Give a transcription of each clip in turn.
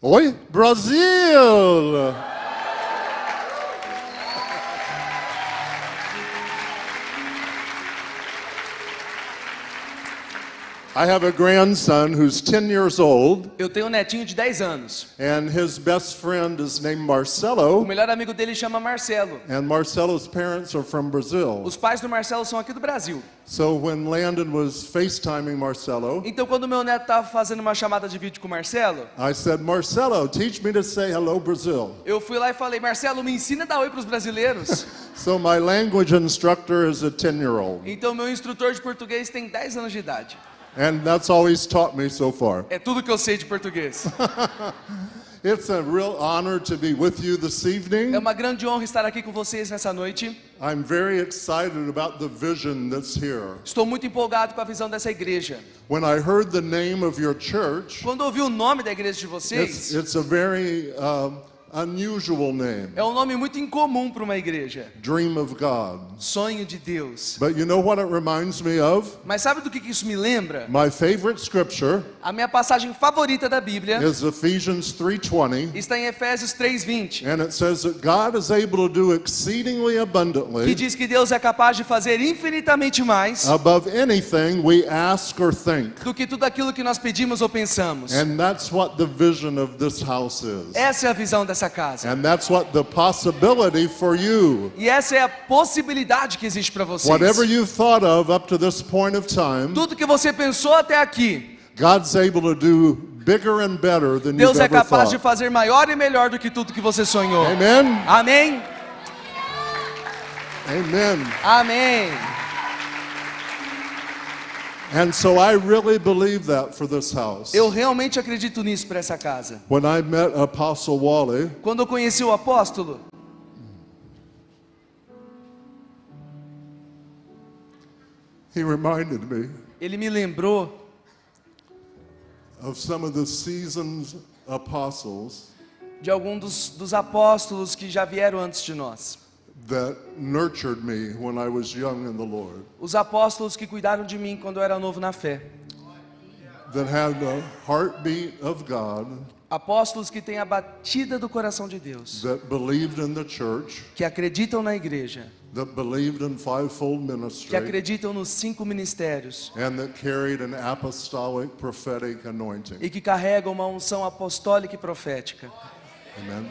Oi? Brasil! I have a grandson who's 10 years old, Eu tenho um netinho de 10 anos. and his best friend is named O Marcelo, melhor amigo dele chama Marcelo. and Marcelo's parents are from Brazil. Os pais do Marcelo são aqui do Brasil. So when Landon was FaceTiming Marcelo, Então, quando meu neto estava fazendo uma chamada de vídeo com o Marcelo, I said, Marcelo, teach me to say hello, Brazil. eu fui lá e falei: Marcelo, me ensina a dar oi para os brasileiros. So my language instructor is a 10 year old, Então, meu instrutor de português tem 10 anos de idade. And that's all he's taught me so far. É tudo que eu sei de português. It's a real honor to be with you this É evening. uma grande honra estar aqui com vocês nessa noite. I'm very excited about the vision that's here. Estou muito empolgado com a visão dessa igreja. When I heard the name of your church, Quando ouvi o nome da igreja de it's, vocês, it's a very um, unusual name é um nome muito incomum para uma igreja. Dream of God. Sonho de Deus. But you know what it reminds me of? Mas sabe do que que isso me lembra? My favorite scripture A minha passagem favorita da Bíblia is Ephesians 3:20. está em Efésios 3:20, And it says that God is able to do exceedingly que abundantly diz que Deus é capaz de fazer infinitamente mais above anything we ask or think. do que tudo aquilo que nós pedimos ou pensamos. And that's what the vision of this house is. Essa é a visão dessa casa. And that's what the possibility for you. E essa é a possibilidade que existe para vocês. Whatever you've thought of up to this point of time, Tudo que você pensou até aqui, God's able to do bigger and better than Deus you've é capaz de fazer maior e melhor do que tudo que você sonhou. Amen. Amém? Amen. Amém. Eu realmente acredito nisso para essa casa. When I met Apostle Wally, Quando eu conheci o apóstolo, he reminded me ele me lembrou of some of the seasoned apostles de algum dos, dos apóstolos que já vieram antes de nós. That nurtured me when I was young in the Lord, Os apóstolos que cuidaram de mim quando eu era novo na fé. that had the heartbeat of God, Apóstolos que têm a batida do coração de Deus, that believed in the church, que acreditam na igreja, that believed in fivefold que ministry, acreditam nos cinco ministérios and that carried an apostolic prophetic anointing. e que carregam uma unção apostólica e profética. And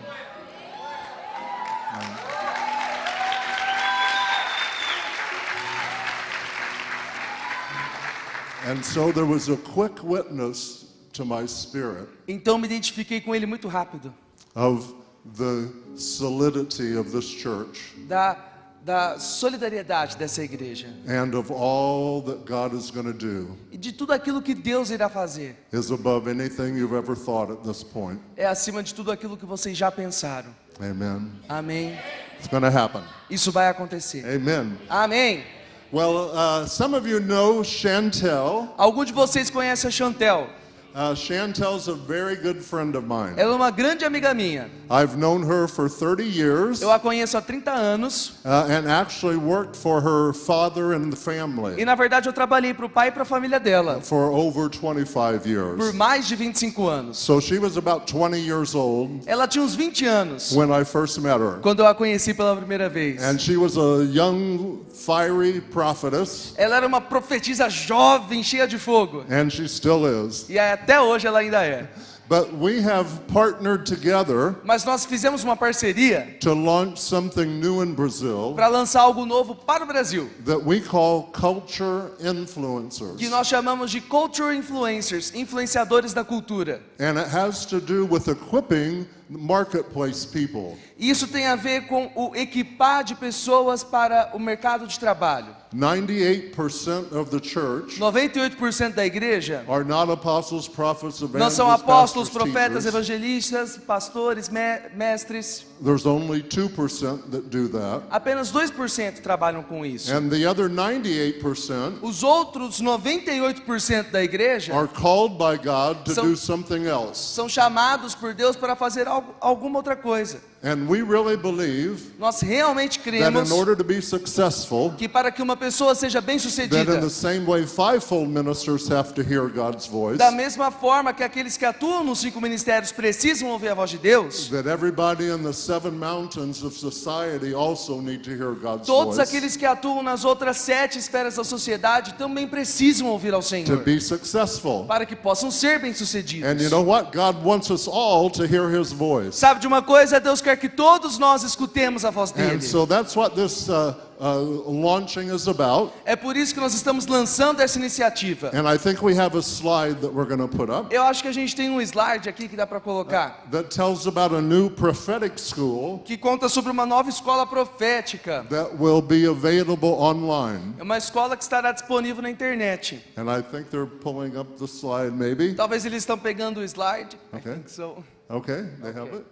Então me identifiquei com ele muito rápido, of the solidity of this church da, da solidariedade dessa igreja and of all that God is going to do e de tudo aquilo que Deus irá fazer. is above anything you've ever thought at this point. É acima de tudo aquilo que vocês já pensaram. Amen. Amém. It's going to happen. Isso vai acontecer. Amen. Amém. Well, uh, some of you know Chantel. Algum de vocês conhece a Chantel? Uh, Chantel's a very good friend of mine. Ela é uma grande amiga minha. I've known her for 30 years Eu a conheço há 30 anos uh, and actually worked for her father and the e family na verdade eu trabalhei para o pai e para a família dela for over 25 por years. mais de 25 anos. So she was about 20 years old Ela tinha uns 20 anos when I first met her. quando eu a conheci pela primeira vez. And she was a young, fiery prophetess, Ela era uma profetisa jovem, cheia de fogo. and she still is. E até hoje ela ainda é. But we have partnered together Mas nós fizemos uma parceria to launch something new in Brazil para lançar algo novo para o Brasil, that we call culture influencers. que nós chamamos de culture influencers, influenciadores da cultura. And it has to do with equipping marketplace people. E Isso tem a ver com o equipar de pessoas para o mercado de trabalho. 98% of the church 98% da igreja are not apostles, prophets, não evangelists, são apóstolos, pastors, profetas, teachers. evangelistas, pastores, me- mestres. There's only 2% that do that. Apenas 2% trabalham com isso. And the other 98% Os outros 98% da igreja are called by God to São- do something else. são chamados por Deus para fazer algo, alguma outra coisa. And we really believe Nós realmente that cremos in order to be successful, que para que uma pessoa seja bem-sucedida, the same way fivefold ministers have to hear God's voice, da mesma forma que aqueles que atuam nos cinco ministérios precisam ouvir a voz de Deus, that everybody in the seven mountains of society also need to hear God's todos voice aqueles que atuam nas outras sete esferas da sociedade também precisam ouvir ao to Senhor, be successful. para que possam ser And you bem-sucedidos. know what? God wants us all to hear his voice. Sabe de uma coisa? Deus quer que todos nós escutemos a voz dele. And so that's what this uh, uh, launching is about. É por isso que nós estamos lançando essa iniciativa. And I think we have a slide that we're going to put up Eu acho que a gente tem um slide aqui que dá para colocar, that tells about a new prophetic school que conta sobre uma nova escola profética. that will be available online. É uma escola que estará disponível na internet. And I think they're pulling up the slide, maybe. Talvez eles estão pegando o slide. I Okay. think so. Okay, they have it.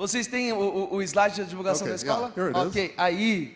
Vocês têm o, o- slide da divulgação Okay, da escola? yeah, ok, aí.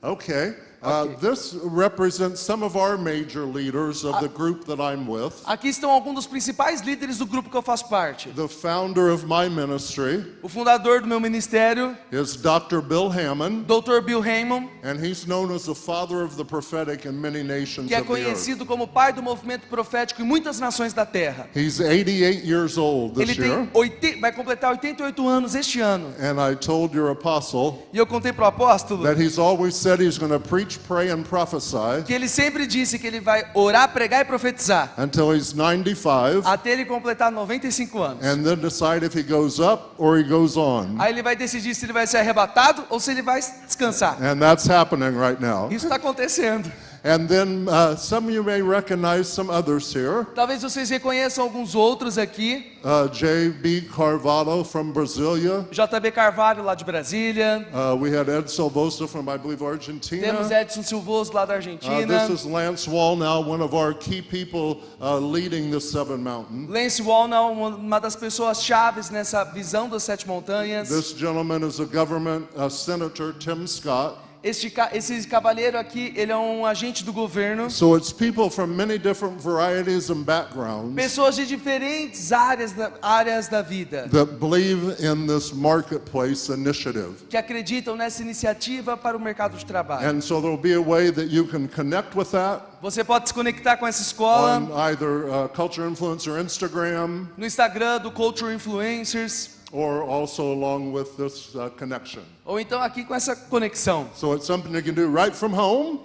Okay. Uh, this represents some of our major leaders of the group that I'm with. Aqui estão alguns dos principais líderes do grupo que eu faço parte. The founder of my ministry O fundador do meu ministério, is Dr. Bill Hammond, Dr. Bill Raymond, and he's known as the father of the prophetic in many nations que é conhecido como pai do movimento profético em muitas nações da terra. He's 88 years old Ele this year, tem oite- vai completar 88 anos este ano. and I told your apostle E eu contei pro apóstolo that he's always said he's going to preach, pray, and prophesy que ele sempre disse que ele vai orar, pregar e profetizar until he's 95, até ele completar 95 anos. and then decide if he goes up or he goes on. Aí ele vai decidir se ele vai ser arrebatado ou se ele vai descansar. And that's happening right now. Isso está acontecendo. And then uh, some of you may recognize some others here. Talvez vocês reconheçam alguns outros aqui. Uh, J.B. Carvalho from Brasilia. JB Carvalho, lá de Brasília. Uh, we had Ed Silvosa from, I believe, Temos Argentina. Edson Silvoso, lá da Uh, Argentina. this is Lance Wall now, one of our key people uh, leading the Seven Mountain. Lance Wallnau, uma- uma das pessoas chaves nessa visão das Sete Montanhas. This gentleman is a government uh, senator, Tim Scott. Este, esse cavalheiro aqui, ele é um agente do governo. So it's people from many different varieties and backgrounds Pessoas de diferentes áreas da, áreas da vida. that believe in this marketplace initiative. Que acreditam nessa iniciativa para o mercado de trabalho. And so there'll be a way that you can connect with that Você pode se conectar com essa escola on either uh, Culture Influencer Instagram no Instagram do Culture Influencers. Or also along with this uh, connection. Ou então aqui com essa conexão. So it's something you can do right from home.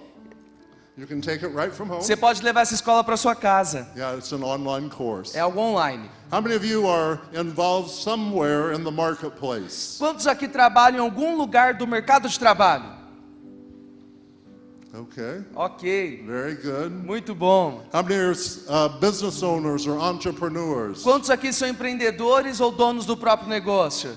You can take it right from home. Você pode levar essa escola para sua casa. Yeah, it's an online course. É algo online. How many of you are involved somewhere in the marketplace? Quantos aqui trabalham em algum lugar do mercado de trabalho? Okay, Ok, very good. muito bom. How many are uh, business owners or entrepreneurs? Quantos aqui são empreendedores ou donos do próprio negócio?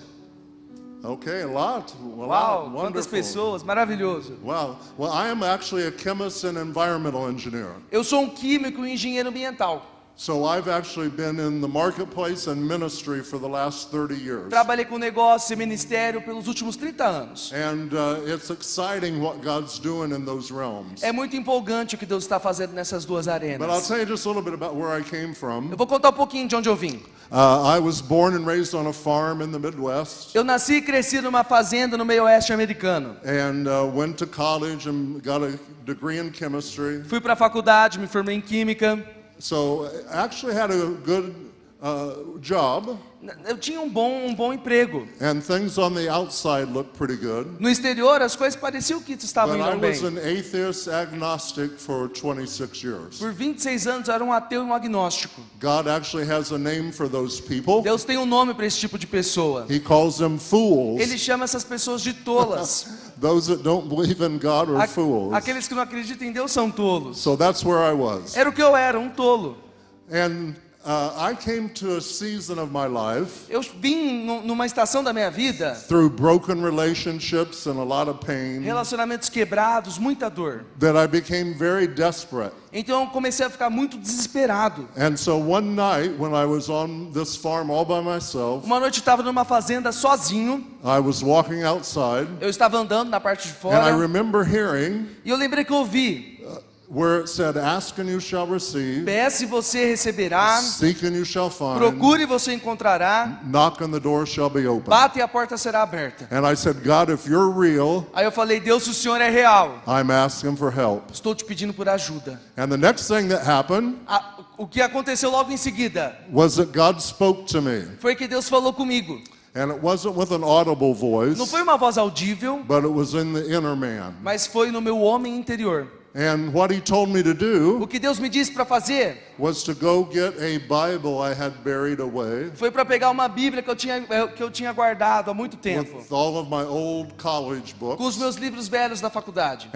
Okay, a lot. A lot. quantas pessoas, maravilhoso. Wow. Well, I am actually a chemist and environmental engineer. Eu sou um químico e engenheiro ambiental. So I've actually been in the marketplace and ministry for the last 30 years. Trabalhei com negócio e ministério pelos últimos 30 anos. And uh, it's exciting what God's doing in those realms. É muito empolgante o que Deus está fazendo nessas duas But I'll arenas. tell you just a little bit about where I came from. Eu vou contar um pouquinho de onde eu vim. Uh, I was born and raised on a farm in the Midwest Eu nasci e cresci numa fazenda no meio oeste americano. and uh, went to college and got a degree in chemistry. Fui para a faculdade, me formei em química. So I actually had a good uh, job, Eu tinha um bom, um bom emprego. and things on the outside looked pretty good. No exterior, as coisas pareciam que estavam But I indo was bem. an atheist agnostic for 26 years. Por 26 anos, eu era um ateu e um agnóstico. God actually has a name for those people. Deus tem um nome para esse tipo de pessoa. He calls them fools. Ele chama essas pessoas de tolas. Those that don't believe in God are fools. Aqueles que não acreditam em Deus são tolos. So that's where I was. Era o que eu era, um tolo. And uh, I came to a season of my life Eu vim nu- numa estação da minha vida, through broken relationships and a lot of pain relacionamentos quebrados, muita dor. that I became very desperate. Então eu comecei a ficar muito desesperado. And so one night when I was on this farm all by myself, Uma noite eu estava numa fazenda sozinho, I was walking outside eu estava andando na parte de and I fora, remember hearing e eu lembrei que eu ouvi where it said, Ask and you shall receive, Peça e você receberá, seek and you shall find, procure e você encontrará, knock and the door shall be open. bate e a porta será aberta. And I said, God, if you're real, Aí eu falei, Deus, se o Senhor é real, I'm asking for help. estou te pedindo por ajuda. And the next thing that happened A- o que aconteceu logo em seguida was that God spoke to me. foi que Deus falou comigo. And it wasn't with an audible voice, Não foi uma voz audível, but it was in the inner man. mas foi no meu homem interior. And what he told me to do O que Deus me disse para fazer was to go get a Bible I had buried away foi para pegar uma Bíblia que eu tinha eh, que eu tinha guardado há muito tempo, with all of my old college com os meus livros velhos da faculdade.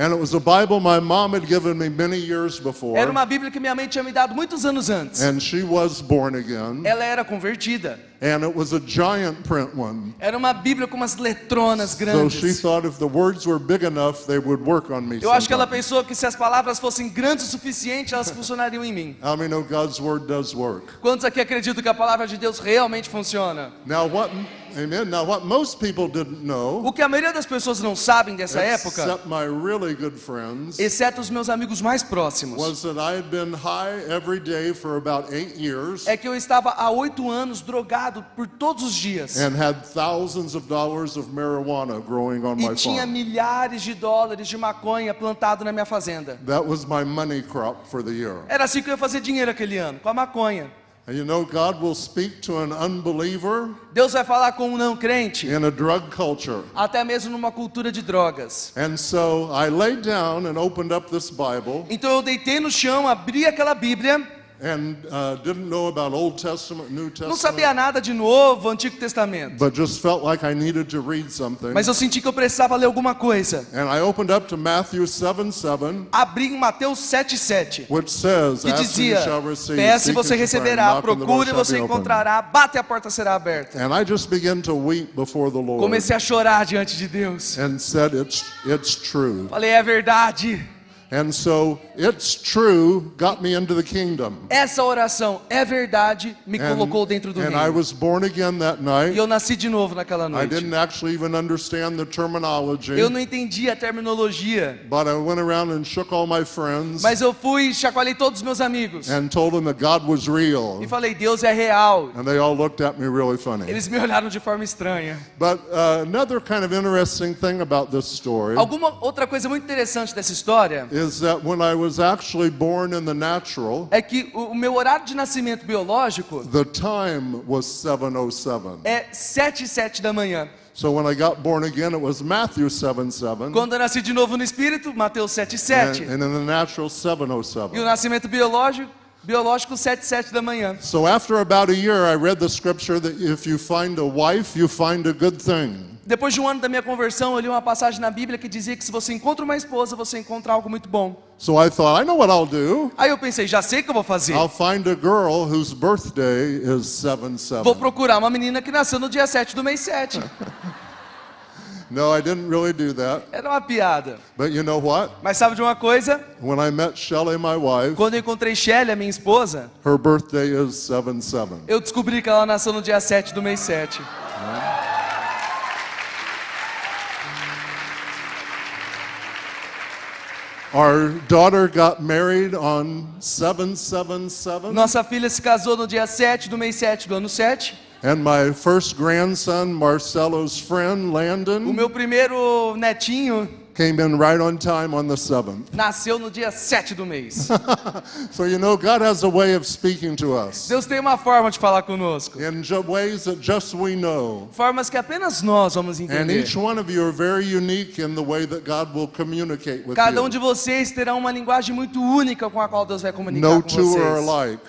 Era uma Bíblia que minha mãe tinha me dado muitos anos antes. And she was born again. Ela era convertida. And it was a giant print one. Era uma Bíblia com umas letronas grandes. thought if the words were big enough, they would work on me. Eu acho que ela pensou que se as palavras fossem grandes o suficiente, elas funcionariam em mim. How many know God's word does work? Quantos aqui acreditam que a palavra de Deus realmente funciona? Now what amen. Now what most people didn't know, O que a maioria das pessoas não sabem dessa época, except my really good friends, exceto os meus amigos mais próximos, was that I had been high every day for about eight years é que eu estava há oito anos drogado por todos os dias. and had thousands of dollars of marijuana growing on E my tinha farm. milhares de dólares de maconha plantado na minha fazenda. That was my money crop for the year. Era assim que eu ia fazer dinheiro aquele ano, com a maconha. And you know, God will speak to an unbeliever Deus vai falar com um não crente, in a drug culture. até mesmo numa cultura de drogas. And so I laid down and opened up this Bible Então eu deitei no chão, abri aquela Bíblia, and uh, didn't know about Old Testament, New não sabia Testament, nada de Novo, Antigo Testamento. but just felt like I needed to read something. Mas eu senti que eu precisava ler alguma coisa. And I opened up to Matthew 7 7, Abri em Mateus 7,7, which says, que dizia: Peça e você receberá, procure e você encontrará, bate e a porta será aberta. And I just began to weep before the Lord Comecei a chorar diante de Deus. and said, It's, it's true. Falei, é verdade. And so, it's true got me into the kingdom. Essa oração é verdade, me And, colocou dentro do and I reino. was born again that E night. eu nasci de novo naquela I noite. didn't actually even understand the terminology, Eu não entendi a terminologia, but I went around and shook all my friends mas eu fui e chacoalhei todos os meus amigos. and told them that God was real. E falei, Deus é real. And they all looked at me really funny. Eles me olharam de forma estranha. But uh, another kind of interesting thing about this story Alguma outra coisa muito interessante dessa história is that when I was actually born in the natural, é que o meu horário de nascimento biológico the time was 707. é 7 e 7 da manhã. So when I got born again, it was Matthew 7 7. Quando eu nasci de novo no espírito, Mateus 7 e And, 7. and in the natural, E o 707. nascimento biológico, biológico 7 e 7 da manhã. So after about a year, I read the scripture that if you find a wife, you find a good thing. Depois de um ano da minha conversão, eu li uma passagem na Bíblia que dizia que se você encontra uma esposa, você encontra algo muito bom. So I thought, I know what I'll do. Aí eu pensei, já sei o que eu vou fazer. I'll find a girl whose birthday is 7 Vou 7. procurar uma menina que nasceu no dia 7 do mês 7. No, I didn't really do that. Era uma piada. But you know what? Mas sabe de uma coisa? When I met Shelley, my wife, Quando eu encontrei Shelly, a minha esposa, her birthday is 7 7. eu descobri que ela nasceu no dia 7 do mês 7. Our daughter got married on 777. Nossa filha se casou no dia 7 do mês 7 do ano 7. And my first grandson, Marcelo's friend, O Landon, meu primeiro netinho came in right on time on the 7th. nasceu no dia 7 do mês. So, you know, God has a way of speaking to us Deus tem uma forma de falar conosco. in ways that just we know. Formas que apenas nós vamos And entender. each one of you are very unique in the way that God will communicate with Cada um you. de vocês terá uma linguagem muito única com a qual Deus vai comunicar No com two are vocês. alike.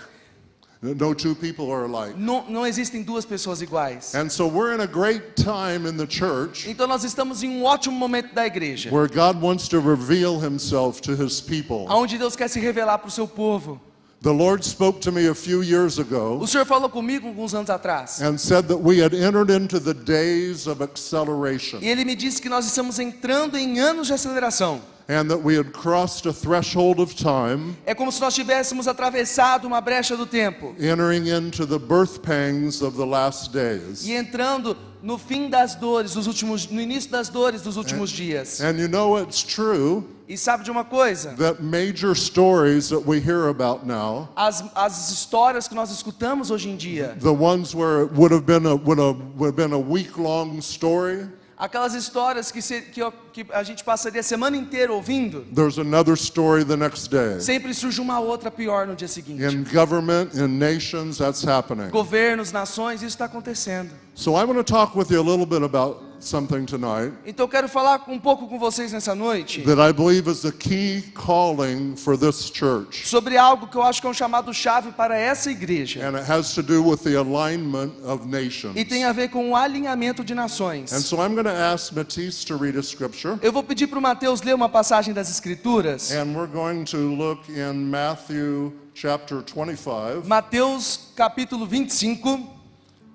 No two people are alike. Não, não existem duas pessoas iguais. And so we're in a great time in the church Então nós estamos em um ótimo momento da igreja, where God wants to reveal himself to his people. onde Deus quer se revelar para o seu povo. The Lord spoke to me a few years ago O Senhor falou comigo alguns anos atrás. and said that we had entered into the days of acceleration. E ele me disse que nós estamos entrando em anos de aceleração. And that we had crossed a threshold of time, É como se nós tivéssemos atravessado uma brecha do tempo entering into the birth pangs of the last days. e entrando no fim das dores dos últimos, no início das dores dos últimos dias. And you know it's true E sabe de uma coisa? that major stories that we hear about now, As, as histórias que nós escutamos hoje em dia, the ones where it would have been a, would have, would have been a week-long story, aquelas histórias que, se, que, que a gente passaria a semana inteira ouvindo, there's another story the next day. sempre surge uma outra pior no dia seguinte. In government, in nations, that's happening. Governos, nações, isso está acontecendo. So I want to talk with you a little bit about Então eu quero falar um pouco com vocês nessa noite that I believe is the key calling for this church. sobre algo que eu acho que é um chamado chave para essa igreja. And it has to do with the alignment of nations. E tem a ver com o alinhamento de nações. And so I'm going to ask Matisse to read a scripture. Eu vou pedir para o Mateus ler uma passagem das Escrituras. And we're going to look in Matthew chapter 25. Mateus capítulo 25, And there's a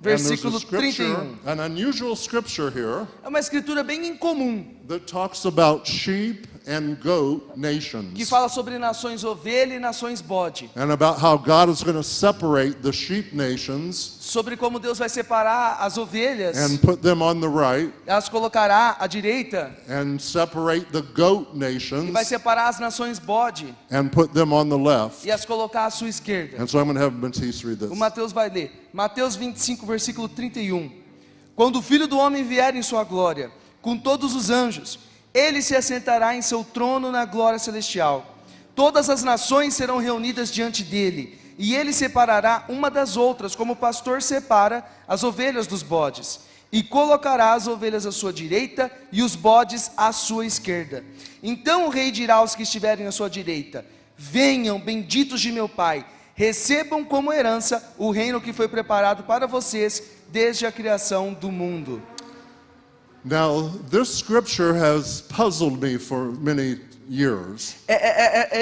versículo scripture, 31. Um. an unusual scripture here É uma escritura bem incomum, that talks about sheep and goat que nations. fala sobre nações ovelha e nações bode. And about how God is going to separate the sheep nations Sobre como Deus vai separar as ovelhas, and put them on the right as colocará à direita, and separate the goat e vai nations separar as nações bode and put them on the left. e as colocar à sua esquerda. And so I'm going to have Matisse read O this. Mateus vai ler. Mateus 25, versículo 31. Quando o Filho do Homem vier em sua glória, com todos os anjos, ele se assentará em seu trono na glória celestial. Todas as nações serão reunidas diante dele, e ele separará uma das outras, como o pastor separa as ovelhas dos bodes. E colocará as ovelhas à sua direita e os bodes à sua esquerda. Então o rei dirá aos que estiverem à sua direita: Venham, benditos de meu Pai, recebam como herança o reino que foi preparado para vocês desde a criação do mundo. Now, this scripture has puzzled me for many years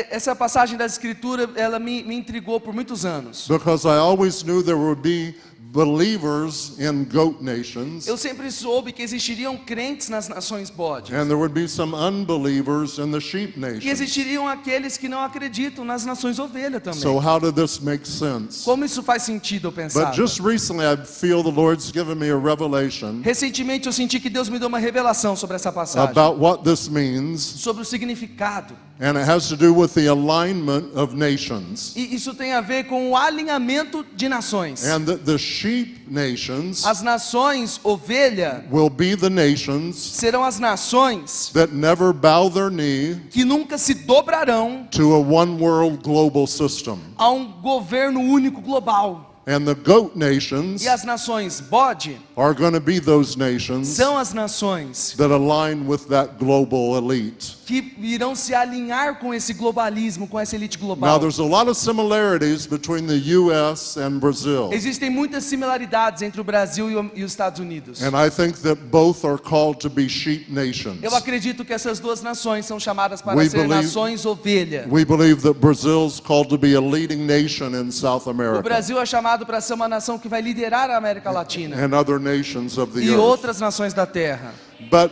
essa passagem da Escritura, ela me, me intrigou por muitos anos. because I always knew there would be believers in goat nations Eu sempre soube que existiriam crentes nas nações bode. and there would be some unbelievers in the sheep E nations. existiriam aqueles que não acreditam nas nações ovelha também. So, how did this make sense? Como isso faz sentido eu pensar? But just recently, I feel the Lord's given me a revelation Recentemente eu senti que Deus me deu uma revelação sobre essa passagem, about what this means, sobre o significado. And it has to do with the alignment of nations. E isso tem a ver com o alinhamento de nações. And that the sheep nations As nações ovelha will be the nations serão as nações that never bow their knee que nunca se dobrarão to a one world global system. a um governo único global. And the goat nations E as nações bode are going to be those nations são as nações that align with that global elite. que irão se alinhar com esse globalismo, com essa elite Now, global. there's a lot of similarities between the U.S. and Brazil. Existem muitas similaridades entre o Brasil e o- e os Estados Unidos. And I think that both are called to be sheep nations. Eu acredito que essas duas nações são chamadas para We ser believe- nações ovelha. We believe that Brazil's called to be a leading nation in South O America Brasil é chamado para ser uma nação que vai liderar a América Latina and other nations of the e outras nações da Terra. But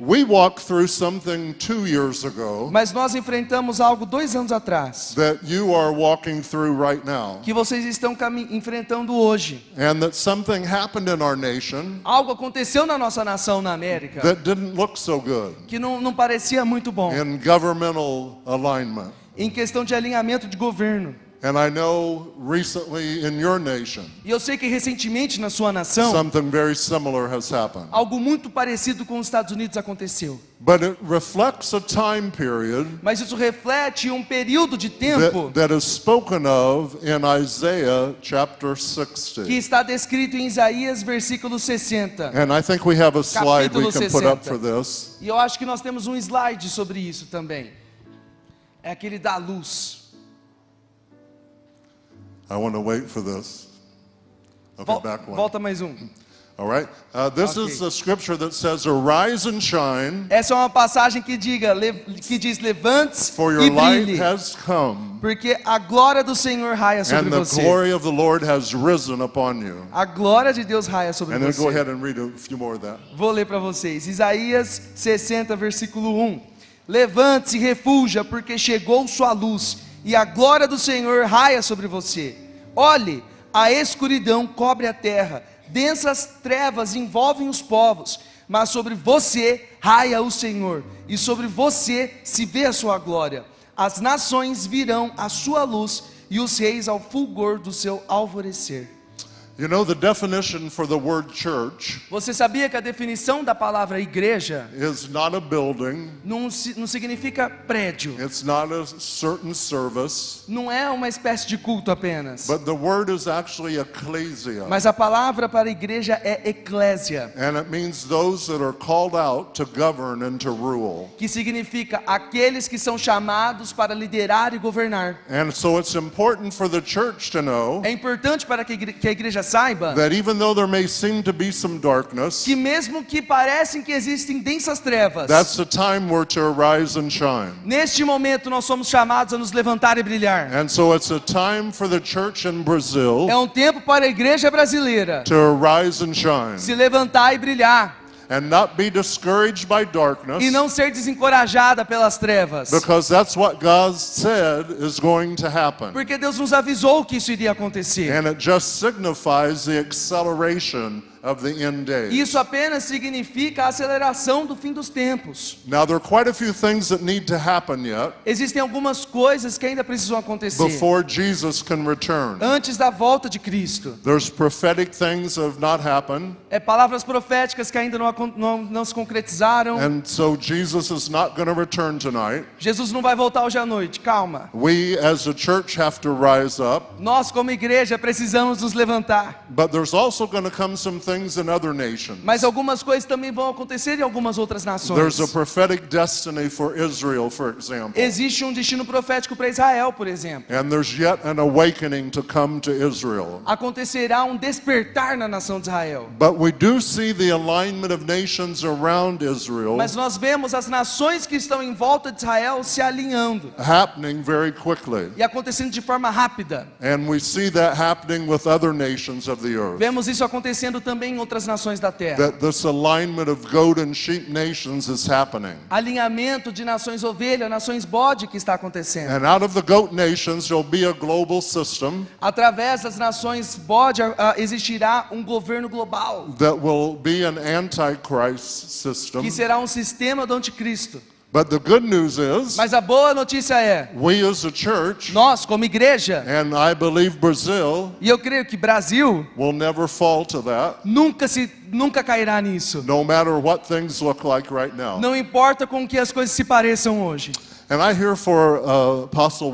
we walked through something two years ago Mas nós enfrentamos algo dois anos atrás, that you are walking through right now. que vocês estão enfrentando hoje. And that something happened in our nation Algo aconteceu na nossa nação na América that didn't look so good que não, não parecia muito bom, in governmental alignment. em questão de alinhamento de governo. And I know recently in your nation, E eu sei que recentemente na sua nação, something very similar has happened. algo muito parecido com os Estados Unidos aconteceu. But it reflects a time period Mas isso reflete um período de tempo that, that is spoken of in Isaiah chapter 60. que está descrito em Isaías versículo 60. And I think we have a slide we Capítulo can put up 60. for this. E eu acho que nós temos um slide sobre isso também. É aquele da luz. I want to wait for this. Okay, Vol- back one. Volta mais um. All right. Uh, this Okay. is a scripture that says, Arise and shine, Essa é uma passagem que, diga, que diz: levante-se for e your light brilhe, has come, porque a glória do Senhor raia sobre and the você. glory of the Lord has risen upon you. A glória de Deus raia sobre And then go você. ahead and read a few more of that. Vou ler para vocês. Isaías 60, versículo 1. Levante-se e refulja, porque chegou sua luz, e a glória do Senhor raia sobre você. Olhe, a escuridão cobre a terra, densas trevas envolvem os povos, mas sobre você raia o Senhor, e sobre você se vê a sua glória. As nações virão à sua luz, e os reis ao fulgor do seu alvorecer. You know, the definition for the word church Você sabia que a definição da palavra igreja is not a building, não, si- não significa prédio, it's not a certain service, não é uma espécie de culto apenas, but the word is actually ecclesia. mas a palavra para igreja é eclésia, And it means those that are called out to govern and to rule. que significa aqueles que são chamados para liderar e governar. And so it's important for the church to know É importante para que a igre- que a igreja saiba that even though there may seem to be some darkness, que mesmo que parecem que existem densas trevas, that's the time we're to arise and shine. neste momento nós somos chamados a nos levantar e brilhar. And so it's a time for the church in Brazil É um tempo para a igreja brasileira to arise and shine se levantar e brilhar and not be discouraged by darkness e não ser desencorajada pelas trevas. because that's what God said is going to happen. Porque Deus nos avisou que isso iria acontecer. And it just signifies the acceleration of the end days. Isso apenas significa a aceleração do fim dos tempos. Now, there are quite a few things that need to happen yet Existem algumas coisas que ainda precisam acontecer before Jesus can return. antes da volta de Cristo. There's prophetic things that have not happened, É palavras proféticas que ainda não, não, não se concretizaram. and so Jesus is not going to return tonight. Jesus não vai voltar hoje à noite. Calma. We as a church have to rise up, Nós, como igreja, precisamos nos levantar. but there's also going to come some things in other nations. Mas algumas coisas também vão acontecer em algumas outras nações. There's a prophetic destiny for Israel, for example. Existe um destino profético para Israel, por exemplo. And there's yet an awakening to come to Israel. Acontecerá um despertar na nação de Israel. But we do see the alignment of nations around Israel Mas nós vemos as nações que estão em volta de Israel se alinhando happening very quickly. e acontecendo de forma rápida. And we see that happening with other nations of the earth. Vemos isso acontecendo também em outras nações da terra. That this alignment of goat and sheep nations is happening. Alinhamento de nações ovelha, nações bode que está acontecendo. And out of the goat nations, there'll be a global system Através das nações bode ah, existirá um governo global, that will be an antichrist system. que será um sistema do anticristo. But the good news is, Mas a boa notícia é, we as a church, nós como igreja, and I believe Brazil, e eu creio que Brasil will never fall to that, nunca se nunca cairá nisso. no matter what things look like right now. Não importa com que as coisas se pareçam hoje. And I hear for uh, Apostle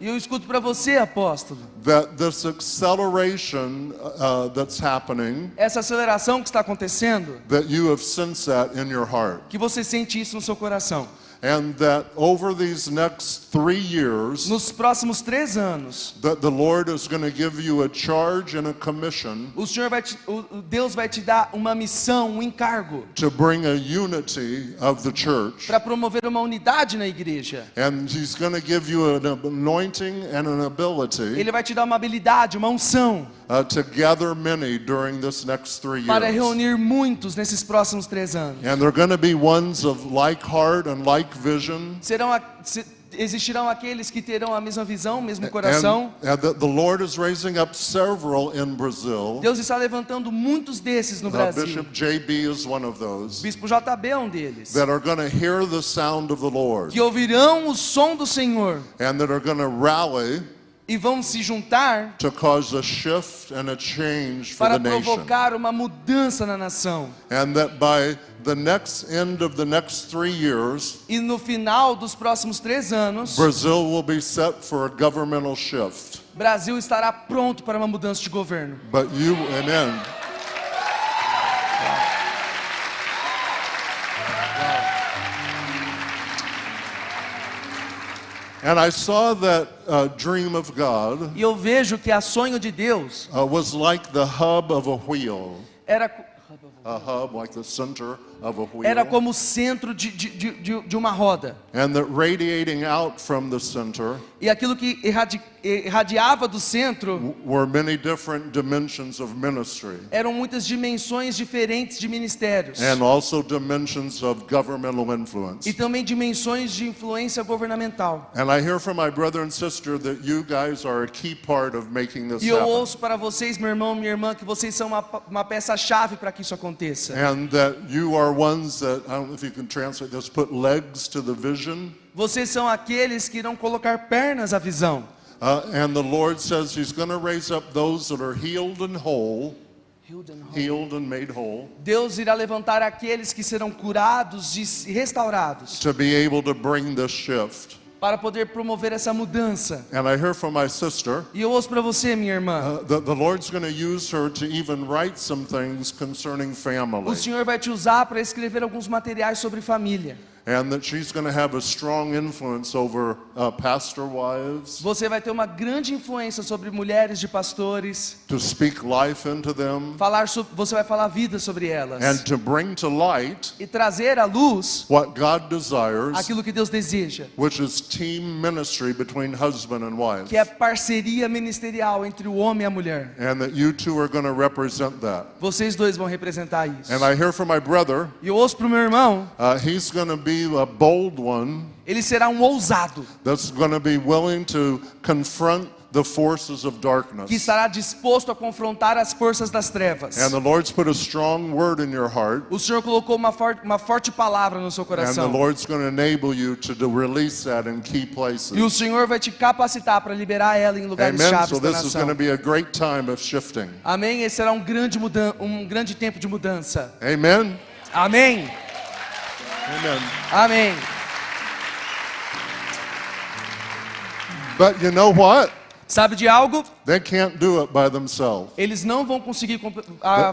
E eu escuto para você, apóstolo, that this acceleration uh, that's happening, essa aceleração que está acontecendo, that you have sensed that in your heart. que você sente isso no seu coração. And that over these next three years, Nos próximos três anos, that the Lord is going to give you a charge and a commission o Senhor vai te, o Deus vai te dar uma missão, um encargo to bring a unity of the church. para promover uma unidade na igreja. And He's going to give you an anointing and an ability Ele vai te dar uma habilidade, uma unção uh, to gather many during this next three years. para reunir muitos nesses próximos três anos. And they're going to be ones of like heart and like vision. Serão a- se- existirão aqueles que terão a mesma visão, o mesmo coração. And, and the, the Lord is raising up several in Brazil. Deus está levantando muitos desses no Uh, Brasil. Bishop JB is one of those Bispo JB é um deles. that are going to hear the sound of the Lord Que ouvirão o som do Senhor and that are going to rally e vão se juntar to cause a shift and a change for para the nation. provocar uma mudança na nação. And that by the next end of the next three years, E no final dos próximos três anos, Brazil will be set for a governmental shift. Brasil estará pronto para uma mudança de governo. But you, and and I saw that uh, dream of God E eu vejo que a sonho de Deus. uh, was like the hub of a wheel, era, a hub like the center era como o centro de, de, de, de- uma roda. and that radiating out from the center E aquilo que irradi- irradiava do centro were many different dimensions of ministry eram muitas dimensões diferentes de ministérios and also dimensions of governmental influence. e também dimensões de influência governamental. E eu ouço para vocês, meu irmão, minha irmã, que vocês são uma, uma peça-chave para que isso aconteça. And that you are ones that, I don't know if you can translate this, put legs to the vision. Vocês são aqueles que irão colocar pernas à visão. Uh, and the Lord says He's going to raise up those that are healed and whole, healed and made whole, Deus irá levantar aqueles que serão curados e restaurados to be able to bring this shift. Para poder promover essa mudança. And I hear from my sister E eu ouço para você, minha irmã. uh, that the Lord's going to use her to even write some things concerning O. Senhor vai te usar para escrever alguns materiais sobre família. And that she's going to have a strong influence over uh, pastor wives, Você vai ter uma grande influência sobre mulheres de pastores. to speak life into them, Falar so, você vai falar vida sobre elas. and to bring to light E trazer à luz what God desires, aquilo que Deus deseja. which is team ministry between husband and wife. Que é parceria ministerial entre o homem e a mulher. And that you two are going to represent that. Vocês dois vão representar isso. And I hear from my brother, E eu ouço para o meu irmão, uh, he's going to be a bold one ele será um ousado, that's going to be willing to confront the forces of darkness. que estará disposto a confrontar as forças das trevas. And the Lord's put a strong word in your heart, O Senhor colocou uma forte, uma forte palavra no seu and the coração. Lord's going to enable you to release that in key places. E o Senhor vai te capacitar para liberar ela em lugares Amen. chaves So da this is going to nação. be a great time of shifting. Amém? Esse será um grande, mudan um grande tempo de mudança. Amen. Amém? Amen. Amém. But you know what? Sabe de algo? They can't do it by themselves. Eles não vão conseguir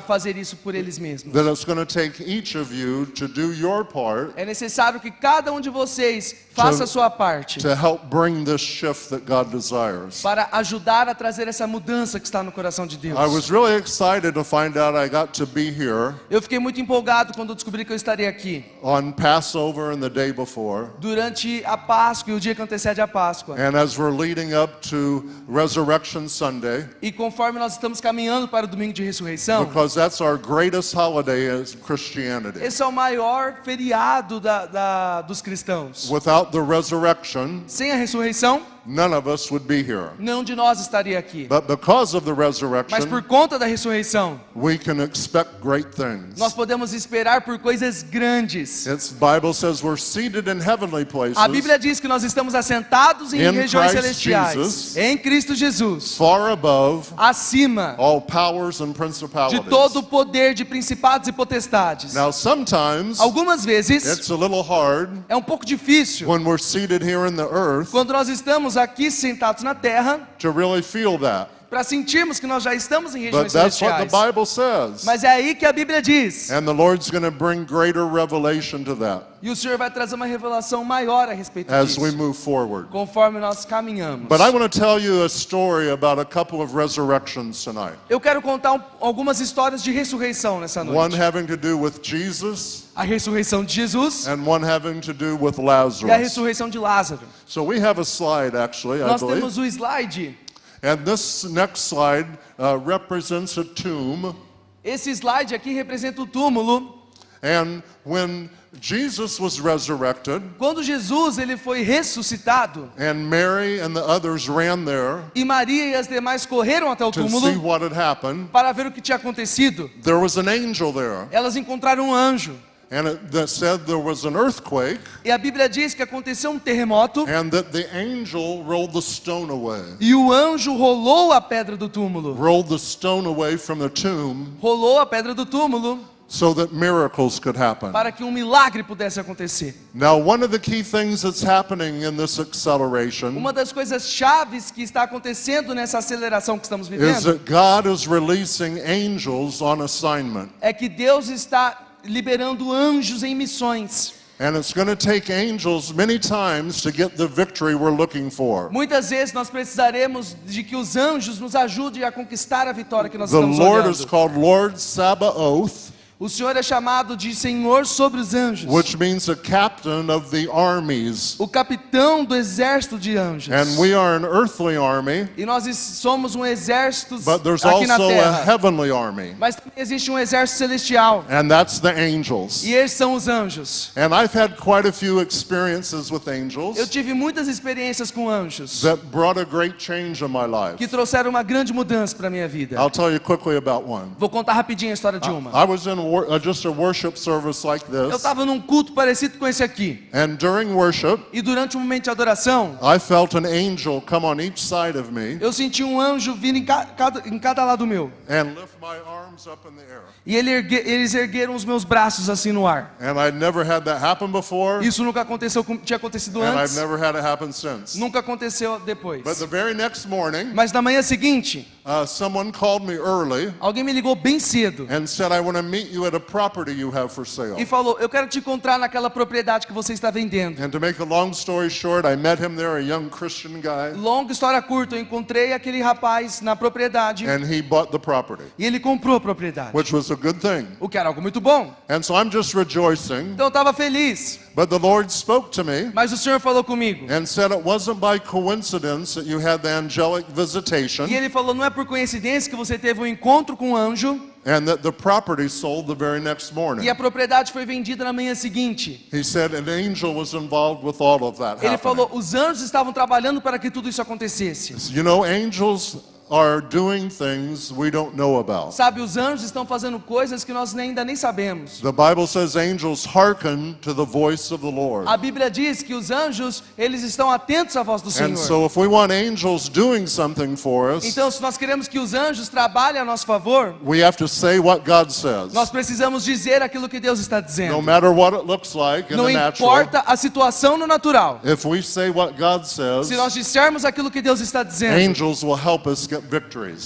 fazer isso por eles mesmos. That it's going to take each of you to do your part É necessário que cada um de vocês faça a sua parte to help bring this shift that God desires. para ajudar a trazer essa mudança que está no coração de I Deus. was really excited to find out I got to be here Eu fiquei muito empolgado quando descobri que eu estaria aqui on Passover and the day before. durante a Páscoa e o dia que antecede a Páscoa. And as we're leading up to Resurrection Sunday, E conforme nós estamos caminhando para o domingo de ressurreição, because that's our greatest holiday as Christianity. esse é o maior feriado da- da- dos cristãos. Without the resurrection, Sem a ressurreição, none of us would be here. nenhum de nós estaria aqui. But because of the Mas por resurrection, conta da ressurreição, we can expect great things. nós podemos esperar por coisas grandes. Its Bible says we're seated in heavenly places, A Bíblia diz que nós estamos assentados em In regiões Christ celestiais, Jesus. em Cristo Jesus, far above acima all powers and de principalities. todo o poder de principados e potestades. Now, sometimes Algumas vezes it's a little hard é um pouco difícil when we're seated here in the earth quando nós estamos aqui sentados na terra to really feel that. Para sentirmos que nós já estamos em But regiões that's what the celestiais. Bible says. Mas é aí que a Bíblia diz. And the Lord's going to bring greater revelation to that E o Senhor vai trazer uma revelação maior a respeito as we disso, move forward. conforme nós caminhamos. But I want to tell you a story about a couple of resurrections tonight. Eu quero contar um- algumas histórias de ressurreição nessa One noite. having to do with Jesus A ressurreição de Jesus and one having to do with e a Lazarus. ressurreição de Lázaro. So we have a slide actually, I Nós believe. temos o slide. And this next slide uh, represents a tomb. Esse slide aqui representa o túmulo. And when Jesus was resurrected Quando Jesus ele foi ressuscitado and Mary and the others ran there e Maria e as demais correram até o to see túmulo what had happened, para ver o que tinha acontecido, there was an angel there. elas encontraram um anjo. And it that said there was an earthquake E a Bíblia diz que aconteceu um terremoto and that the angel rolled the stone away. e o anjo rolou a pedra do túmulo. Rolled the stone away from the tomb Rolou a pedra do túmulo so that miracles could happen. para que um milagre pudesse acontecer. Now, one of the key things that's happening in this acceleration Uma das coisas chaves que está acontecendo nessa aceleração que estamos is vivendo that God is releasing angels on assignment. é que Deus está liberando anjos em missões. And it's going to take angels many times to get the victory we're looking for. Muitas vezes nós precisaremos de que os anjos nos ajudem a conquistar a vitória que nós The estamos Lord is olhando. called Lord Sabaoth, O Senhor é chamado de Senhor sobre os anjos. which means a captain of the armies. O capitão do exército de anjos. And we are an earthly army, E nós somos um exército but there's aqui na also a terra. heavenly army, Mas também existe um exército celestial. and that's the angels. E eles são os anjos. And I've had quite a few experiences with Eu angels tive muitas experiências com anjos that brought a great change in my life. que trouxeram uma grande mudança para minha vida. I'll tell you quickly about one. Vou contar rapidinho a história de uma. I was in uh, just a worship service like Eu this, estava num culto parecido com esse aqui. and during worship, E durante um momento de adoração, I felt an angel come on each side of me eu senti um anjo vindo em ca- cada, em cada lado meu. and lift my arms up in the air. E ele ergue- eles ergueram os meus braços assim no ar. And I'd never had that happen before, Isso nunca aconteceu, tinha acontecido and I've antes, never had it happen since. nunca aconteceu depois. But the very next morning, Mas na manhã seguinte, uh, someone called me early alguém me ligou bem cedo and said, I want to meet you at a property you have for sale. e falou: Eu quero te encontrar naquela propriedade que você está vendendo. And to make a long story short, I met him there, a young Christian guy, Longa história curta, eu encontrei aquele rapaz na propriedade and he bought the property, e ele comprou a propriedade, which was a good thing. o que era algo muito bom. And so I'm just rejoicing. Então eu estava feliz, But the Lord spoke to me mas o Senhor falou comigo. and said it wasn't by coincidence that you had the angelic visitation E ele falou: Não é por coincidência que você teve um encontro com um anjo and that the property sold the very next morning. e a propriedade foi vendida na manhã seguinte. He said an angel was involved with all of that Ele happening. falou: Os anjos estavam trabalhando para que tudo isso acontecesse. You know, angels are doing things we don't know about. Sabe, os anjos estão fazendo coisas que nós ainda nem sabemos. The Bible says angels hearken to the voice of the Lord. A Bíblia diz que os anjos, eles estão atentos à voz do And Senhor. so if we want angels doing something for us, Então, se nós queremos que os anjos trabalhem a nosso favor, we have to say what God says. nós precisamos dizer aquilo que Deus está No dizendo. matter what it looks like in Não the natural, importa a situação no natural. if we say what God says, Se nós dissermos aquilo que Deus está dizendo, angels will help us get.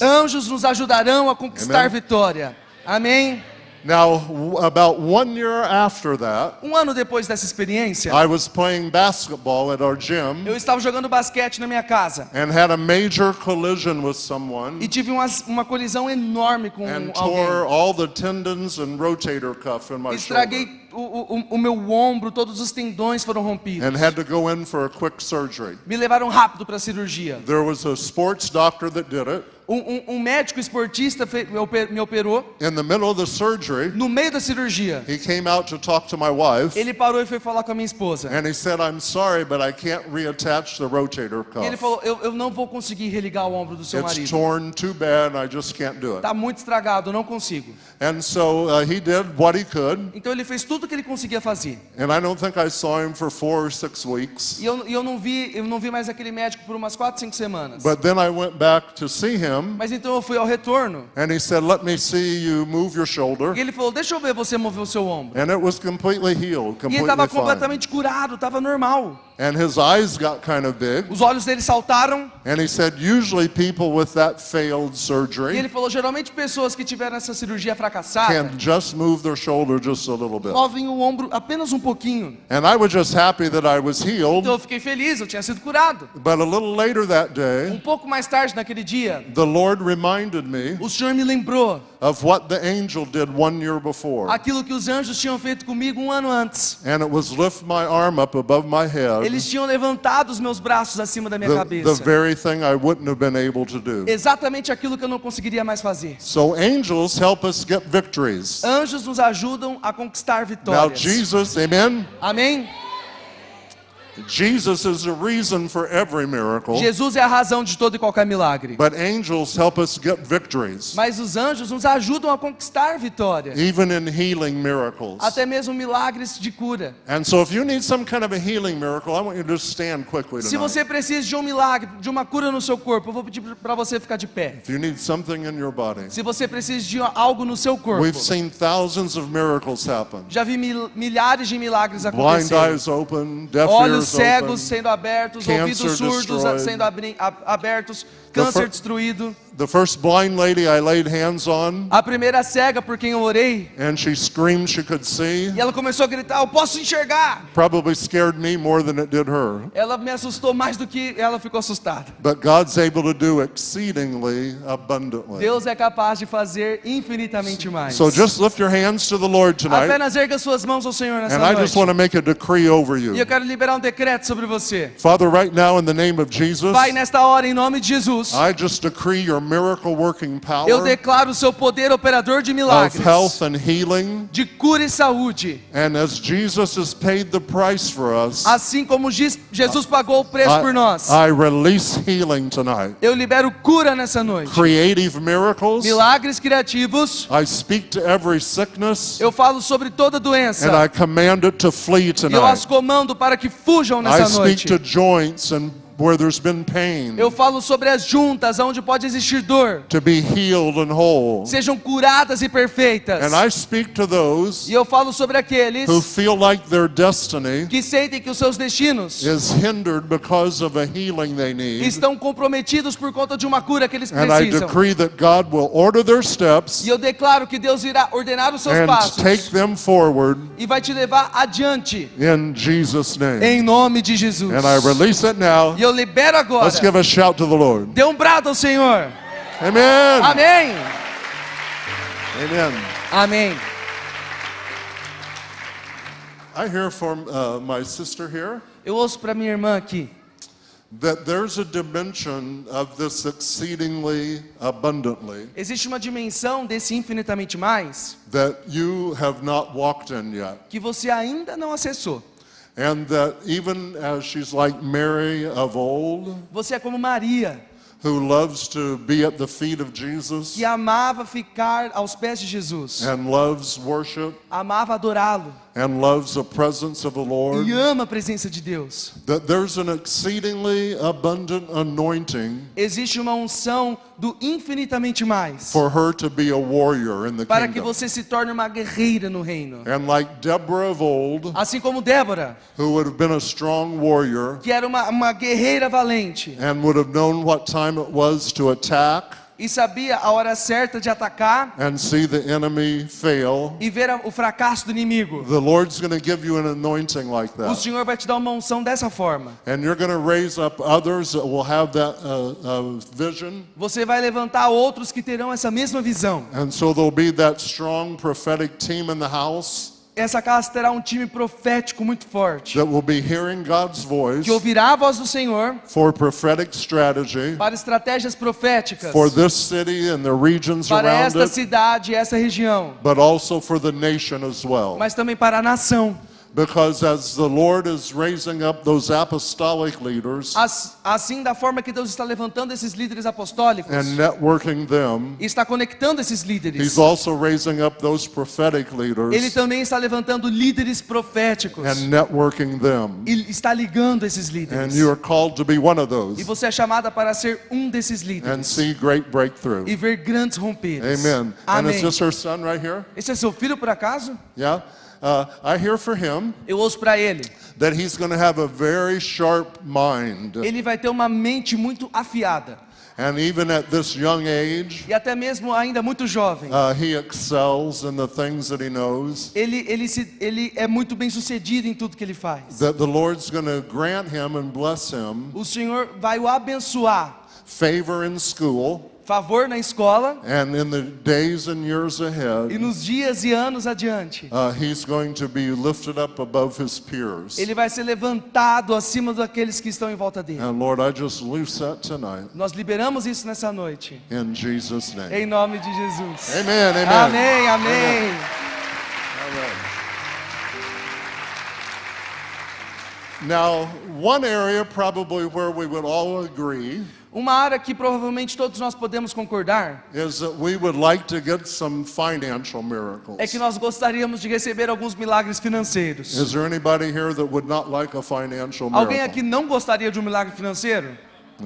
Anjos nos ajudarão a conquistar Amém. vitória. Amém? Now, about one year after that, Um ano depois dessa experiência, I was playing basketball at our gym eu estava jogando basquete na minha casa and had a major collision with someone e tive uma, uma colisão enorme com and alguém. tore all the tendons and rotator cuff in my shoulder Estraguei o, o, o meu ombro, todos os tendões foram rompidos. and had to go in for a quick surgery. Me levaram rápido para a cirurgia. There was a sports doctor that did it. Um, um- um médico esportista me oper- me operou. In the middle of the surgery, No meio da cirurgia, he came out to talk to my wife ele parou e foi falar com a minha esposa. and he said, I'm sorry, but I can't reattach the rotator E ele cuff. falou: eu, eu não vou conseguir religar o ombro do seu It's marido. torn too bad, I just can't do it. Tá muito estragado, eu não consigo. And so uh, he did what he could, Então ele fez tudo o que ele conseguia fazer. and I don't think I saw him for four or six weeks. E eu, eu não vi, eu não vi mais aquele médico por umas 4, 5 semanas. But then I went back to see him, Mas então eu fui ao retorno. and he said, Let me see you move your shoulder. E ele falou: "Deixa eu ver você mover o seu ombro". And it was completely healed, E ele completely estava completamente curado, estava normal. And his eyes got kind of big, Os olhos dele saltaram. and he said, Usually people with that failed E surgery ele falou: geralmente pessoas que tiveram essa cirurgia fracassada can just move their shoulder just a little bit. movem o ombro apenas um pouquinho. And I was just happy that I was healed. Então eu fiquei feliz, eu tinha sido curado. But a little later that Um day, pouco mais tarde naquele dia, the Lord reminded me o Senhor me lembrou of what the angel did one year before. aquilo que os anjos tinham feito comigo um ano antes. And it was lift my arm up above my head, Eles tinham levantado os meus braços acima da minha the, the cabeça. very thing I wouldn't have been able to do. Exatamente aquilo que eu não conseguiria mais fazer. So angels help us get victories. Anjos nos ajudam a conquistar Now, vitórias. Jesus, amen? Amém? Jesus is the reason for every miracle, Jesus é a razão de todo e qualquer milagre. but angels help us get victories, Mas os anjos nos ajudam a conquistar vitória. even in healing miracles. Até mesmo milagres de cura. And so, if you need some kind of a healing miracle, I want you to stand quickly Se tonight. você precisa de um milagre, de uma cura no seu corpo, eu vou pedir para você ficar de pé. If you need something in your body, Se você precisa de algo no seu corpo, we've seen thousands of miracles happen. já vi mil- milhares de milagres Blind acontecerem. eyes open, deaf Olhos ears cegos sendo abertos, ouvidos surdos sendo abertos, câncer destruído. The first blind lady I laid hands on, A primeira cega por quem eu orei, and she screamed she could see, e ela começou a gritar: Eu posso enxergar! probably scared me more than it did her. Ela me assustou mais do que ela ficou assustada. But God's able to do exceedingly abundantly. Deus é capaz de fazer infinitamente mais. So just lift your hands to the Lord tonight, Apenas erga suas mãos ao Senhor nessa and I just want noite. to make a decree over E eu you. quero liberar um decreto sobre você. Father, right now, in the name of Jesus, Pai, nesta hora, em nome de Jesus, I just decree your miracle working eu power declaro o seu poder operador de of milagres, health and healing. de cura e saúde. And as Jesus has paid the price for us, Assim como Jesus pagou o preço por nós. I, I release healing tonight. Eu libero cura nessa noite. Creative miracles. Milagres criativos. I speak to every sickness Eu falo sobre toda and doença. I command it to flee E eu as comando para que fujam I nessa speak noite. Where there's been pain Eu falo sobre as juntas, onde pode existir dor. to be healed and whole. Sejam curadas e perfeitas. And I speak to those E eu falo sobre aqueles who feel like their destiny que sentem que os seus destinos is hindered because of a healing they need. estão comprometidos por conta de uma cura que eles And I precisam. decree that God will order their steps E eu declaro que Deus irá ordenar os seus and passos take them forward e vai te levar adiante in Jesus' name. em nome de Jesus. And I release it now. E eu libero agora. Let's give a shout to the Lord. Dê um brado ao Senhor. Amen. Amém. Amen. Amém. I hear from uh, my sister here Eu ouço para minha irmã aqui that there's a dimension of this exceedingly abundantly existe uma dimensão desse infinitamente mais that you have not walked in yet. que você ainda não acessou. And that even as she's like Mary of old, Você é como Maria, who loves to be at the feet of Jesus que amava ficar aos pés de Jesus, and loves worship amava adorá-lo and loves the presence of the Lord, e ama a presença de Deus. that there's an exceedingly abundant anointing Existe uma unção do infinitamente mais for her to be a warrior in the para que kingdom. você se torne uma guerreira no reino. And like Deborah of old, Assim como Débora, who would have been a strong warrior que era uma, uma guerreira valente and would have known what time it was to attack e sabia a hora certa de atacar and see the enemy fail, e ver o fracasso do inimigo. the Lord's give you an anointing like O that. Senhor vai te dar uma unção dessa forma. And you're going to raise up others that will have that uh, uh, vision. Você vai levantar outros que terão essa mesma visão. And so there'll be that strong prophetic team in the house Essa casa terá um time profético muito forte, that will be hearing God's voice que ouvirá a voz do Senhor for prophetic strategy para estratégias proféticas for this city and the regions para around esta it, cidade e essa região, but also for the nation as well. mas também para a nação. Because as the Lord is raising up those apostolic leaders As- Assim, da forma que Deus está levantando esses líderes apostólicos and networking them, e está conectando esses líderes, He's also raising up those prophetic Ele leaders também está levantando líderes proféticos and networking them. e está ligando esses And líderes. you are called to be one of E those você é chamada para ser um desses and líderes see great breakthrough. e ver grandes romperes. Amen. And is Amém. this her son right here? Esse é seu filho por acaso? Yeah. Uh, I hear for him Eu ouço para ele. that he's going to have a very sharp mind. Ele vai ter uma mente muito afiada And even at this young age, e até mesmo ainda muito jovem. uh, he excels in the things that he knows. Ele, ele, se, ele é muito bem sucedido em tudo que ele faz. That the Lord's going to grant him and bless him O Senhor vai o abençoar. favor in school Favor na escola and in the days and years e ahead. nos dias e anos adiante. Uh, he's going to be lifted up above his peers. Ele vai ser levantado acima daqueles que estão em volta dele. And Lord, I just loose that tonight Nós liberamos isso nessa noite. in Jesus' name. Em nome de Jesus. Amen. Amen. Amém, amém. Now, one area probably where we would all agree Uma área que provavelmente todos nós podemos concordar is that we would like to get some financial miracles. é que nós gostaríamos de receber alguns milagres financeiros. Is there anybody here that would not like a financial Alguém miracle? aqui não gostaria de um milagre financeiro?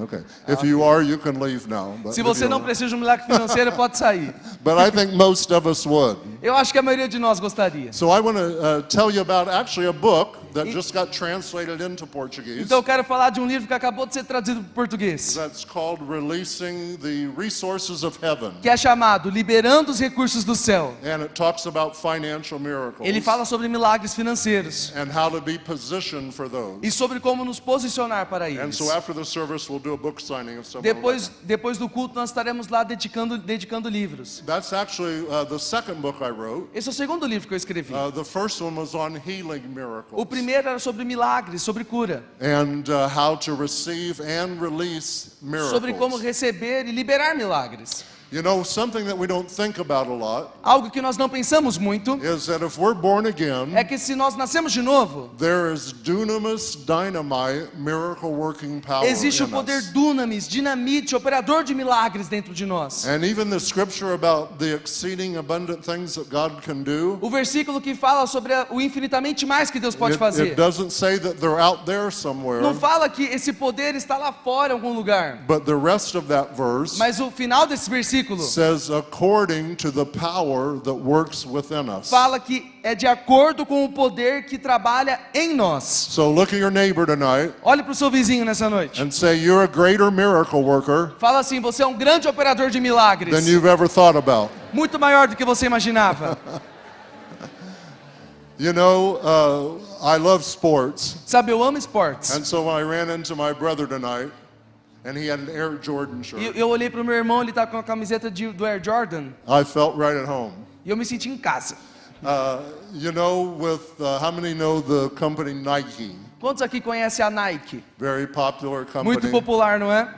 Okay. If you are, you can leave now. But, Se você não precisa de um milagre financeiro, pode sair. but I think most of us would. Eu acho que a maioria de nós gostaria. So I want to uh, tell you about actually a book that just got translated into Portuguese. Então eu quero falar de um livro que acabou de ser traduzido para o português, That's called Releasing the Resources of Heaven. que é chamado Liberando os Recursos do Céu. And it talks about financial miracles Ele fala sobre milagres financeiros and how to be positioned for those. e sobre como nos posicionar para And eles. so after the service, we'll do a book signing of some. Depois, depois do culto, nós estaremos lá dedicando, dedicando livros. That's actually uh, the second book I wrote. Esse é o segundo livro que eu escrevi. Uh, the first one was on healing O miracles primeiro era sobre milagres, sobre cura, and uh, how to receive and release sobre como receber e liberar milagres. You know, something that we don't think about a lot Algo que nós não pensamos muito is that if we're born again, é que se nós nascemos de novo, there is dunamis dynamite miracle working power existe o in poder us. dunamis, dinamite, operador de milagres dentro de nós. And even the scripture about the exceeding abundant things that God can do, O versículo que fala sobre o infinitamente mais que Deus pode it, fazer. it doesn't say that they're out there somewhere, Não fala que esse poder está lá fora em algum lugar. but the rest of that verse Mas o final desse versículo says according to the power that works within us. fala que é de acordo com o poder que trabalha em nós. So look at your neighbor tonight Olhe para o seu vizinho nessa noite. and say you're a greater miracle worker Fala assim: você é um grande operador de milagres, than you've ever thought about. muito maior do que você imaginava. You know, uh, I love sports. Sabe, eu amo esportes. And so when I ran into my brother tonight, and he had an Air Jordan E shirt, eu olhei para o meu irmão, ele tá com a camiseta de, do Air Jordan, I felt right at home. e eu me senti em casa. Uh, you know, with uh, how many know the company Nike? Quantos aqui conhecem a Nike? Very popular company. Muito popular, não é?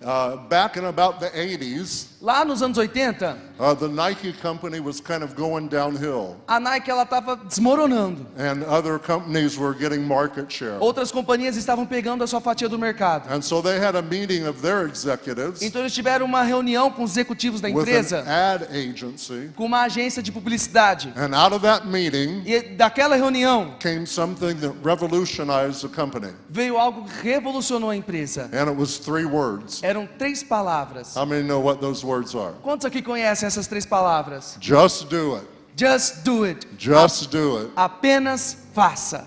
Uh, back in about the 80s, Lá nos anos 80, uh, the Nike company was kind of going downhill, a Nike ela estava desmoronando. and other companies were getting market share. Outras companhias estavam pegando a sua fatia do mercado. And so they had a meeting of their executives Então eles tiveram uma reunião com os executivos da with an empresa, ad agency, com uma agência de publicidade. and out of that meeting E daquela reunião came something that revolutionized the company, veio algo que revolucionou a empresa. and it was three words. Eram três palavras. How many know what those words are? Quantos aqui conhecem essas três palavras? Just do it. Just do it. Just do it. Apenas faça.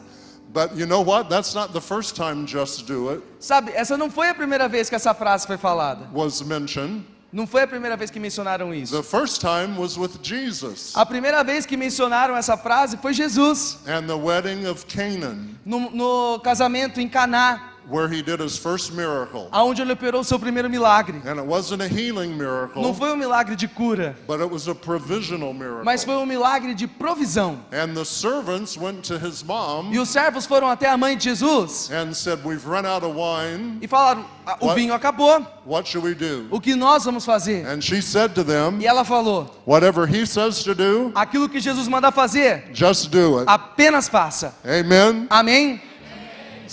But you know what? That's not the first time just do it Sabe, essa não foi a primeira vez que essa frase foi falada. was mentioned. Não foi a primeira vez que mencionaram isso. The first time was with Jesus A primeira vez que mencionaram essa frase foi Jesus, and the wedding of Canaan, no, no casamento em Caná, where he did his first miracle. aonde ele operou o seu primeiro milagre. And it wasn't a healing Não miracle, foi um milagre de cura, but it was a provisional miracle. mas foi um milagre de provisão. And the servants went to his mom E os servos foram até a mãe de Jesus and said, We've run out of wine. e falaram: "Ah, o What? vinho acabou, What should we do? o que nós vamos fazer? And she said to them, E ela falou: Whatever he says to do, aquilo que Jesus manda fazer, just do it. apenas faça. Amen. Amém?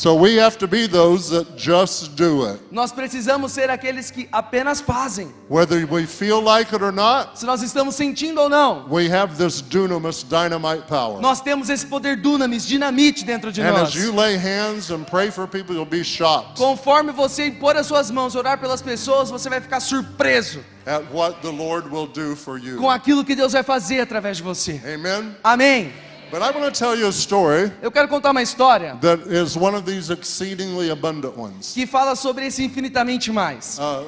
So we have to be those that just do it. Nós precisamos ser aqueles que apenas fazem. Whether we feel like it or not, Se nós estamos sentindo ou não, we have this dunamis dynamite power. nós temos esse poder dunamis, dinamite dentro de And nós. as you lay hands and pray for people, you'll be shocked Conforme você impor as suas mãos, orar pelas pessoas, você vai ficar surpreso at what the Lord will do for you. com aquilo que Deus vai fazer através de você. Amen. Amém. But I want to tell you a story Eu quero contar uma história that is one of these exceedingly abundant ones. que fala sobre esse infinitamente mais. Uh,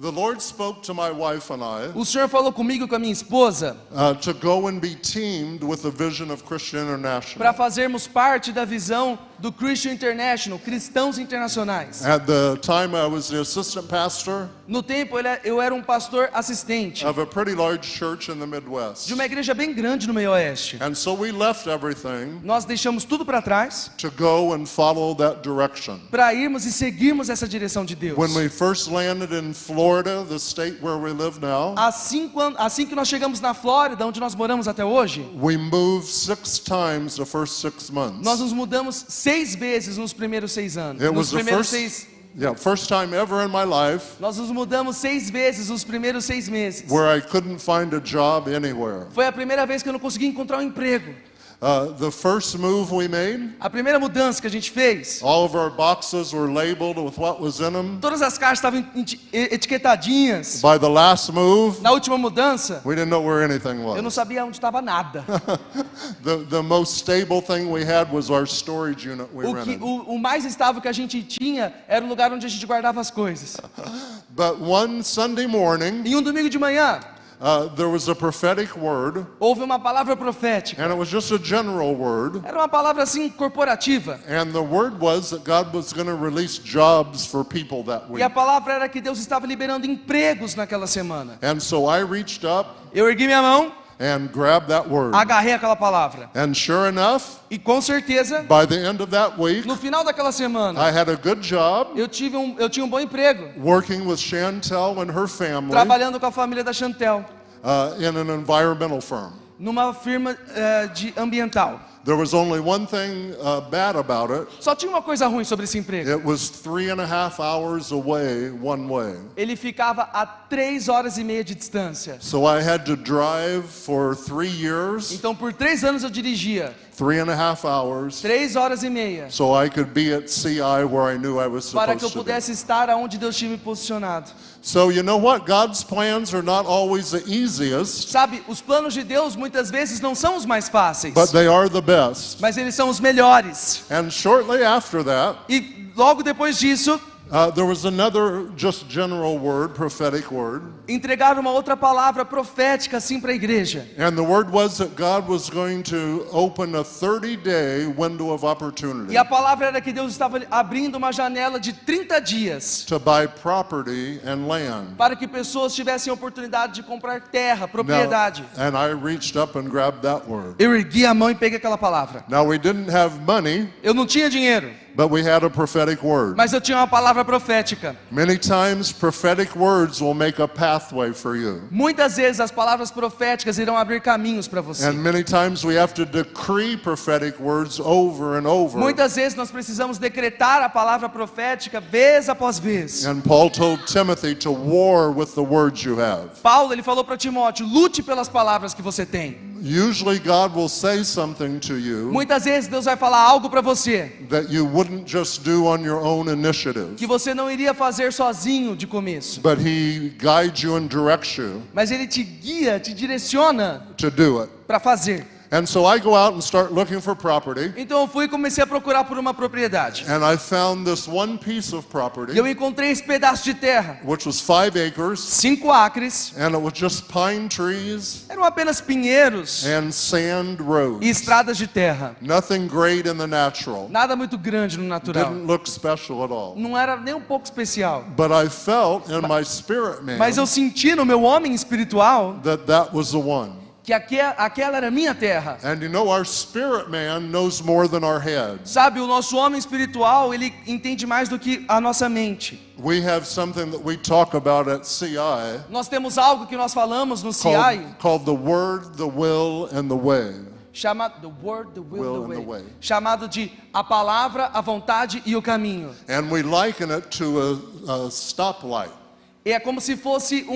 the Lord spoke to my wife and I O Senhor falou comigo e com a minha esposa uh, to go and be teamed with the vision of Christian para International. fazermos parte da visão do Christian International, Cristãos Internacionais. At the time, I was the assistant pastor No tempo é, eu era um pastor assistente of a pretty large church in the Midwest. de uma igreja bem grande no meio oeste. And so we left everything Nós deixamos tudo para trás to go and follow that direction. para irmos e seguirmos essa direção de Deus. When we first landed in Florida, the state where we live now, Assim, quan- assim que nós chegamos na Flórida, onde nós moramos até hoje, we moved six times the first six months. nós nos mudamos seis vezes nos primeiros seis anos. It Nos primeiros first, seis, yeah, first time ever in my life nós nos mudamos seis vezes nos primeiros seis meses. where I couldn't find a job anywhere. Foi a primeira vez que eu não consegui encontrar um emprego. Uh, the first move we made, A primeira mudança que a gente fez, all of our boxes were labeled with what was in them. todas as caixas estavam eti- etiquetadinhas. By the last move, Na última mudança, we didn't know where anything eu não was. sabia onde estava nada. The, the most stable thing we had was our storage unit we O, que, rented. o, o mais estável que a gente tinha era o lugar onde a gente guardava as coisas. But one Sunday morning, Em um domingo de manhã, uh, there was a prophetic word, houve uma palavra profética. and it was just a general word. Era uma palavra assim corporativa. And the word was that God was going to release jobs for people that E week. a palavra era que Deus estava liberando empregos naquela semana. And so I reached up Eu ergui minha mão, and grabbed that word. agarrei aquela palavra. And sure enough, E com certeza, by the end of that week, no final daquela semana, I had a good job eu tive um, eu tinha um bom emprego, working with Chantel and her family trabalhando com a família da Chantel, uh, in an environmental firm. numa firma eh, de ambiental. There was only one thing uh, bad about it. Só tinha uma coisa ruim sobre esse emprego. It was three and a half hours away one way. Ele ficava a três horas e meia de distância. So I had to drive for three years, Então, por três anos eu dirigia three and a half hours, três horas e meia so I could be at CI where I knew I was para que eu supposed to be. pudesse estar aonde Deus tinha me posicionado. So you know what? God's plans are not always the easiest, Sabe, os planos de Deus muitas vezes não são os mais fáceis, but they are the best. mas eles são os melhores. And shortly after that, E logo depois disso, uh, there was another just general word, prophetic word. entregaram uma outra palavra profética assim para a igreja. And the word was that God was going to open a 30 day window of opportunity E a palavra era que Deus estava abrindo uma janela de 30 dias to buy property and land. para que pessoas tivessem a oportunidade de comprar terra, Now, propriedade. and I reached up and grabbed that word. Eu ergui a mão e peguei aquela palavra. Now, we didn't have money, Eu não tinha dinheiro, but we had a prophetic word. mas eu tinha uma palavra profética. Many times, prophetic words will make a pathway for you. Muitas vezes as palavras proféticas irão abrir caminhos para você. And many times we have to decree prophetic words over and over. Muitas vezes nós precisamos decretar a palavra profética vez após vez. And Paul told Timothy to war with the words you have. Paulo ele falou para Timóteo: lute pelas palavras que você tem. Usually, God will say something to you Muitas vezes Deus vai falar algo para você that you wouldn't just do on your own initiative, que você não iria fazer sozinho de começo, but He guides you and directs you mas Ele te guia, te direciona to do it. para fazer. And so I go out and start looking for property, Então eu fui e comecei a procurar por uma propriedade. and I found this one piece of property, E eu encontrei esse pedaço de terra, which was five acres, cinco acres, and it was just pine trees eram apenas pinheiros and sand e roads. estradas de terra. Nothing great in the natural. Nada muito grande no natural. Didn't look special at all. Não era nem um pouco especial. But I felt in my spirit man Mas eu senti no meu homem espiritual that that was the one. Que aque- aquela era minha terra. And you know, our spirit man knows more than our head. Sabe, o nosso homem espiritual, ele entende mais do que a nossa mente. We have something that we talk about at CI Nós temos algo que nós falamos no CI, called, the word, the will, and the way. chamado the word, the will, Will the and the way. way. chamado de a palavra, a vontade e o caminho. And we liken it to a, a stoplight. E é como se fosse um,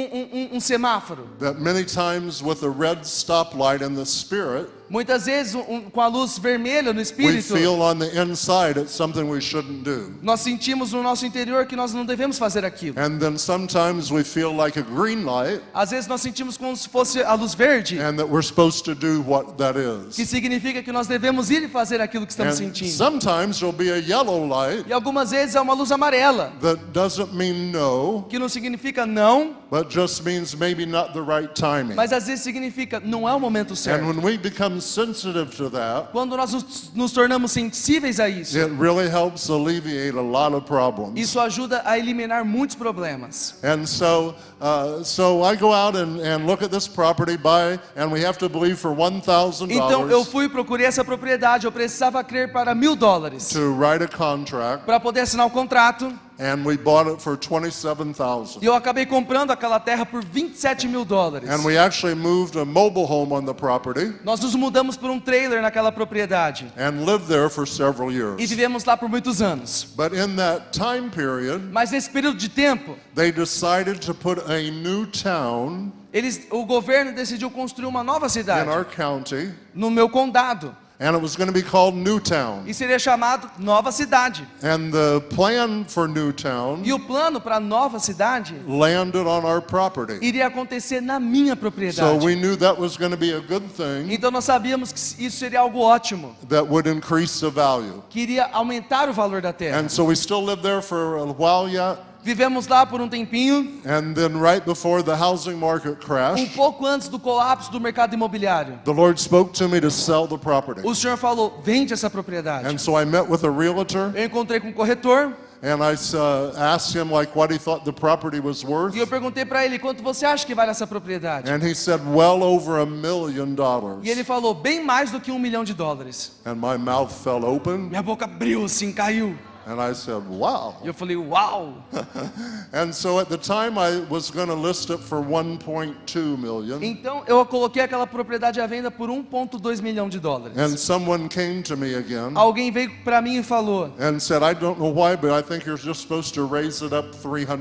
um- um- semáforo. That many times, with a red stoplight in the spirit, Muitas vezes, um- com a luz vermelha no we espírito, feel on the inside it's something we shouldn't do. nós sentimos no nosso interior que nós não devemos fazer aquilo. And then sometimes we feel like a green light Às vezes nós sentimos como se fosse a luz verde, and that we're supposed to do what that que is. significa que nós devemos ir e fazer aquilo que estamos And sentindo. sometimes there'll be a yellow light E algumas vezes é uma luz amarela, that doesn't mean no, que não significa não, but just means maybe not the right timing. mas às vezes significa não é o momento And certo. when we become sensitive to that, Quando nós nos, nos tornamos sensíveis a isso, it really helps alleviate a lot of problems. isso ajuda a eliminar muitos problemas. And so, uh, so I go out and, and look at this property, buy, and we have to believe for one thousand Então eu fui procurei essa propriedade, eu precisava crer para mil dólares to write a contract, para poder assinar o contrato. And we bought it for twenty-seven thousand. E eu acabei comprando aquela terra por 27 mil dólares. And we actually moved a mobile home on the property Nós nos mudamos por um trailer naquela propriedade and lived there for several e years. vivemos lá por muitos anos. But in that time period, Mas nesse período de tempo, they decided to put a new town eles, o governo decidiu construir uma nova in cidade our county, no meu condado. And it was going to be called Newtown. e seria chamado Nova Cidade. And the plan for Newtown E o plano para nova cidade landed on our property. iria acontecer na minha So propriedade. we knew that was going to be a good thing Então nós sabíamos que isso seria algo ótimo, that would increase the value. que iria aumentar o valor da terra. And so we still lived there for a while yet. Vivemos lá por um tempinho, And then right before the housing market um pouco antes do colapso do mercado imobiliário. the Lord spoke to me to sell the property. O senhor falou: vende essa propriedade. And so I met with a realtor Eu encontrei com o corretor and I uh, asked him like what he thought the property was worth. e eu perguntei para ele quanto você acha que vale essa propriedade. And he said, well over a million dollars. E ele falou bem mais do que um milhão de dólares. And my mouth fell open Minha boca abriu assim, caiu. And I said, wow. Eu falei: uau! And so at the time I was going to list it for 1.2 million. Então eu coloquei aquela propriedade à venda por 1,2 milhão de dólares. And someone came to me again Alguém veio para mim e falou: and said, I don't know why, but I think you're just supposed to raise it up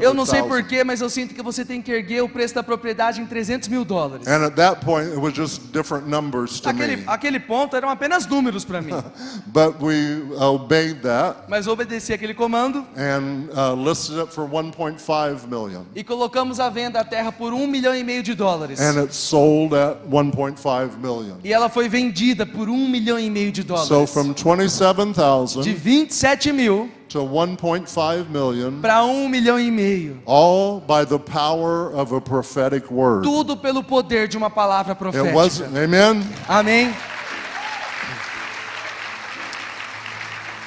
Eu não sei 300,000. porquê, mas eu sinto que você tem que erguer o preço da propriedade em 300 mil dólares. And at that point, it was just different numbers to me. aquele ponto eram apenas números para mim. But we obeyed that Mas obedeci aquele comando and uh, listed it for 1.5 million. e colocamos à venda a terra por um milhão e meio de dólares. And it sold at 1.5 million. E ela foi vendida por um milhão e meio de dólares. So from de 27,000 27 mil to 1.5 million, para um milhão e meio. all by the power of a prophetic word. Tudo pelo poder de uma palavra It profética. wasn't, amen? Amém?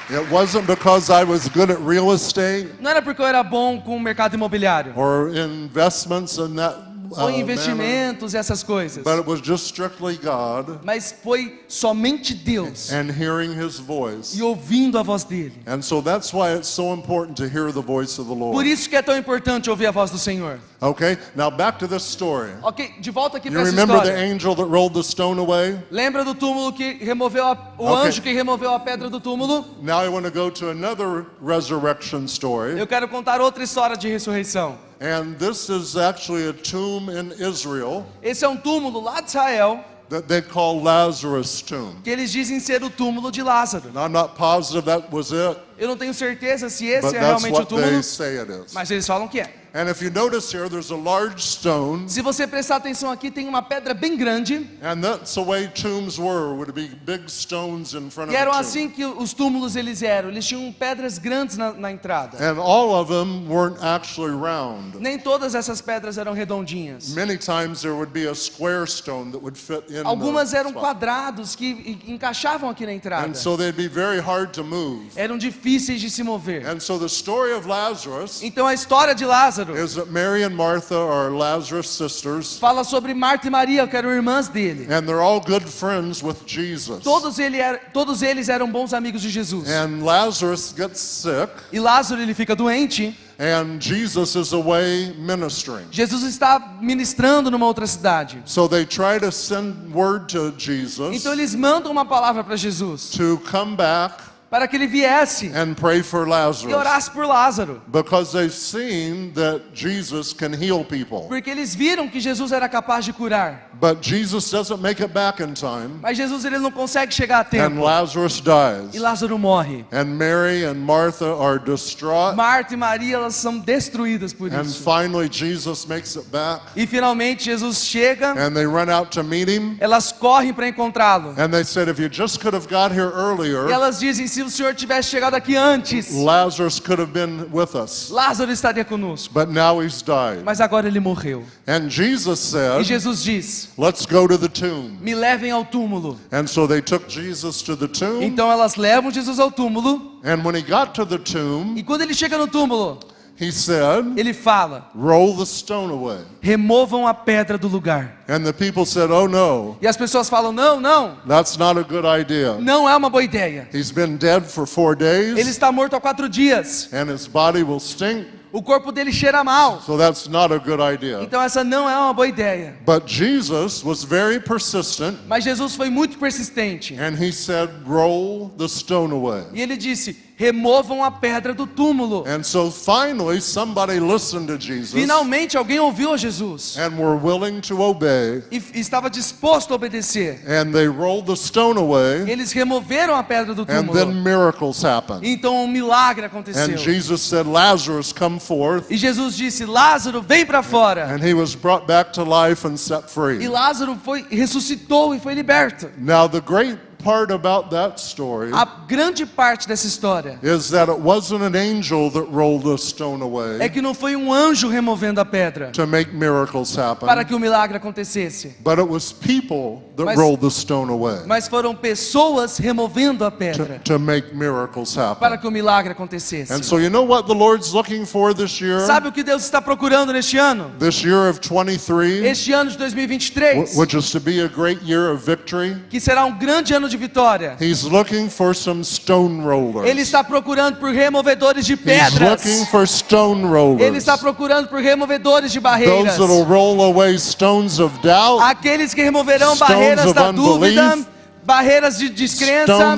It wasn't because I was good at real estate Não era porque eu era bom com o mercado imobiliário. or investments in that Ou investimentos e essas coisas. but it was just strictly God Mas foi somente Deus. and hearing His voice. E ouvindo a voz dele. And so that's why it's so important to hear the voice of the Por Lord. isso que é tão importante ouvir a voz do Senhor. Okay, now back to this story. Ok, de volta aqui para essa remember the história. angel that rolled the stone away? Lembra do túmulo que removeu a, o Ok. anjo que removeu a pedra do túmulo? Now I want to go to another resurrection story. Eu quero contar outra história de ressurreição. And this is actually a tomb in Israel Esse é um túmulo lá de Israel that they call Lazarus' tomb. que eles dizem ser o túmulo de Lázaro. Now, I'm not positive that was it, Eu não tenho certeza se esse but é that's realmente o what túmulo, they say it is. mas eles falam que é. And if you notice here, there's a large stone, Se você prestar atenção aqui, tem uma pedra bem grande. and that's the way tombs were, would be big stones in front E of eram assim que os túmulos eles eram. Eles tinham pedras grandes na, na entrada. And all of them weren't actually round. Nem todas essas pedras eram redondinhas. Many times there would be a square stone that would fit in Algumas eram spot. quadrados que en- encaixavam aqui na entrada. And so they'd be very hard to move. Eram difíceis de se mover. And so the story of Lazarus Então a história de Lázaro is that Mary and Martha are Lazarus' sisters, fala sobre Marta e Maria, que eram irmãs dele. and they're all good friends with Jesus. Todos, ele era- todos eles eram bons amigos de Jesus. And Lazarus gets sick, E Lázaro ele fica doente. and Jesus is away ministering. Jesus está ministrando numa outra cidade. So they try to send word to Jesus Então eles mandam uma palavra para Jesus to come back para que ele viesse and pray for e Lazarus orasse por Lázaro, because they've seen that Jesus can heal people. porque eles viram que Jesus era capaz de curar. But Jesus doesn't make it back in time, Mas Jesus ele não consegue chegar a and tempo. Lazarus E dies. Lázaro morre. And Mary and Martha are distraught, Marta e Maria elas são destruídas por and isso. finally Jesus makes it back, E finalmente Jesus chega, and they run out to meet him, elas correm para encontrá-lo. and they said, If you just could have got here E earlier, elas dizem: se o Senhor tivesse chegado aqui antes, Lazarus could have been with us. Lázaro estaria conosco. But now he's died. Mas agora ele morreu. And Jesus E said, Jesus diz: Let's go to the tomb. Me levem ao túmulo. And so they took Jesus to the tomb. Então elas levam Jesus ao túmulo. And when he got to the tomb, E quando ele chega no túmulo, he said, ele fala: Roll the stone away. Removam a pedra do lugar. And the people said, Oh no, E as pessoas falam: Não, não, that's not a good idea. não é uma boa ideia. He's been dead for four Ele days, está morto há quatro dias. and his body will stink. O corpo dele cheira mal. So that's not a good idea. Então essa não é uma boa ideia. But Jesus was very persistent, Mas Jesus foi muito persistente. and he said, Roll the stone away. E ele disse: removam a pedra do túmulo. And so finally, somebody listened to Jesus Finalmente alguém ouviu a Jesus and were willing to obey, e estava disposto a obedecer. and they rolled the stone away, Eles removeram a pedra do and then túmulo. miracles happened. Então um milagre And aconteceu. Jesus said, Lazarus, come forth. E Jesus disse: Lázaro, vem para fora. And he was brought back to life and set E free. Lázaro foi ressuscitou e foi liberto. Now, the great part about that story A grande parte dessa história is that it wasn't an angel that rolled the stone é away que não foi um anjo removendo a pedra to make miracles happen, para que o milagre acontecesse, but it was people that Mas- rolled the stone away mas foram pessoas removendo a to, pedra to make miracles para happen. que o milagre acontecesse. And so, you know what the Lord's looking for this year? Sabe o que Deus está procurando neste ano? This year of 23, Este ano de 2023, wh- which is to be a great year of victory, que será um grande ano de vitória. He's looking for some stone rollers. Ele está procurando por removedores de He's pedras. looking for stone Ele rollers. está procurando por removedores de Those barreiras. that'll roll away stones of doubt, Aqueles que removerão Stones barreiras da dúvida, barreiras de descrença,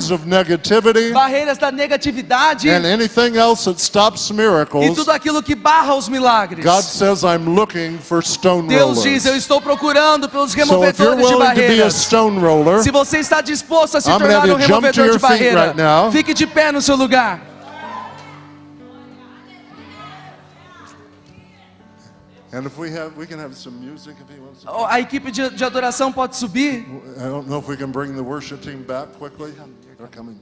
barreiras da negatividade and anything else that stops e miracles. tudo aquilo que barra os milagres. God says, I'm looking for stone Deus diz: Eu rollers. estou procurando pelos So if you're removedores de be a barreiras. stone roller, Se você está disposto a se I'm tornar um removedor de barreira, right now. fique de pé no seu lugar. Oh, A equipe de, de adoração pode subir. I don't know if we can bring the worship team back quickly. They're coming.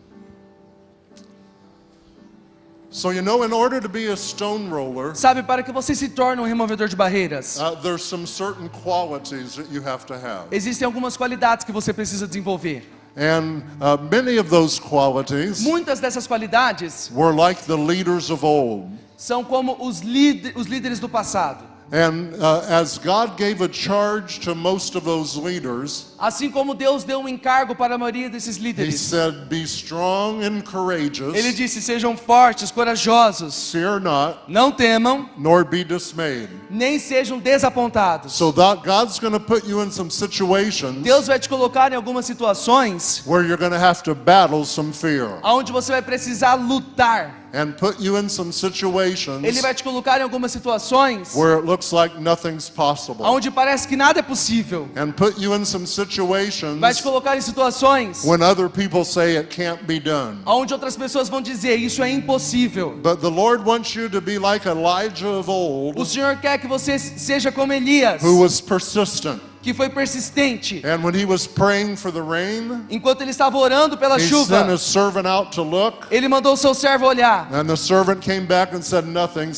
So you know, in order to be a stone roller, Sabe, para que você se torne um removedor de barreiras, uh, there's some certain qualities that you have to have, existem algumas qualidades que você precisa desenvolver. and uh, many of those qualities Muitas dessas qualidades were like the leaders of old. são como os, líder, os líderes do passado. And as God gave a charge to most of those leaders, Assim como Deus deu um encargo para a maioria desses He líderes. said, Be strong and Ele courageous, disse: sejam fortes, corajosos, fear not, não temam, nor be dismayed. nem sejam desapontados. So that God's going to put you in some situations Deus vai te colocar em algumas situações where you're going to have to battle some fear onde você vai precisar lutar. And put you in some situations Ele vai te colocar em algumas situações where it looks like nothing's possible onde parece que nada é possível. and put you in some situations Vai te colocar em situações when other people say it can't be done. onde outras pessoas vão dizer isso é impossível. But the Lord wants you to be like Elijah of O old Senhor quer que você seja como Elias, who was persistent. Que foi persistente. And when he was praying for the rain, Enquanto ele estava orando pela chuva, look. ele mandou seu servo olhar. And the servant came back and said,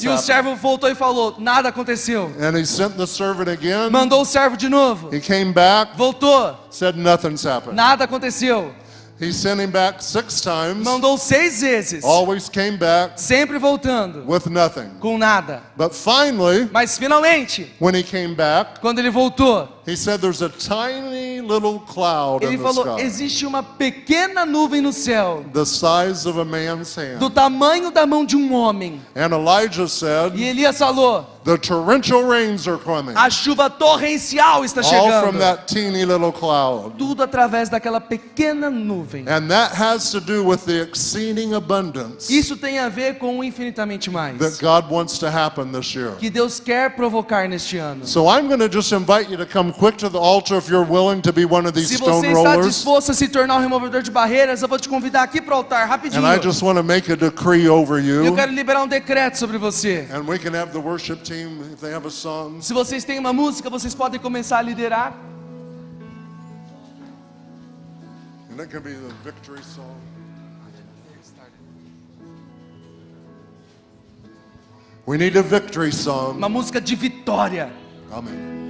E o servo voltou e falou: Nada aconteceu. And he sent the servant again. Mandou o servo de novo. He came back, Voltou. said. Nada aconteceu. He sent him back six times, Mandou seis vezes. always came back Sempre voltando. with nothing. Com nada. But finally, Mas finalmente, when he came back, quando ele voltou, he said, There's a tiny little cloud ele in the falou: sky, existe uma pequena nuvem no céu, the size of a man's hand. do tamanho da mão de um homem. And Elijah said, E Elias falou: The torrential rains are coming, a chuva torrencial está all from chegando. that teeny little cloud. Tudo através daquela pequena nuvem. And that has to do with the exceeding abundance Isso tem a ver com o infinitamente mais. that God wants to happen this year. Que Deus quer provocar neste ano. So I'm going to just invite you to come quick to the altar if you're willing to be one of these Se stone você está rollers. disposto a se tornar um removedor de barreiras, eu vou te convidar aqui para o altar rapidinho. And I just want to make a decree over you. Eu quero liberar um decreto sobre você. And we can have the worship team, if they have a song. Se vocês têm uma música, vocês podem começar a liderar. And it can be the victory song. We need a victory song. Uma música de vitória. Amen.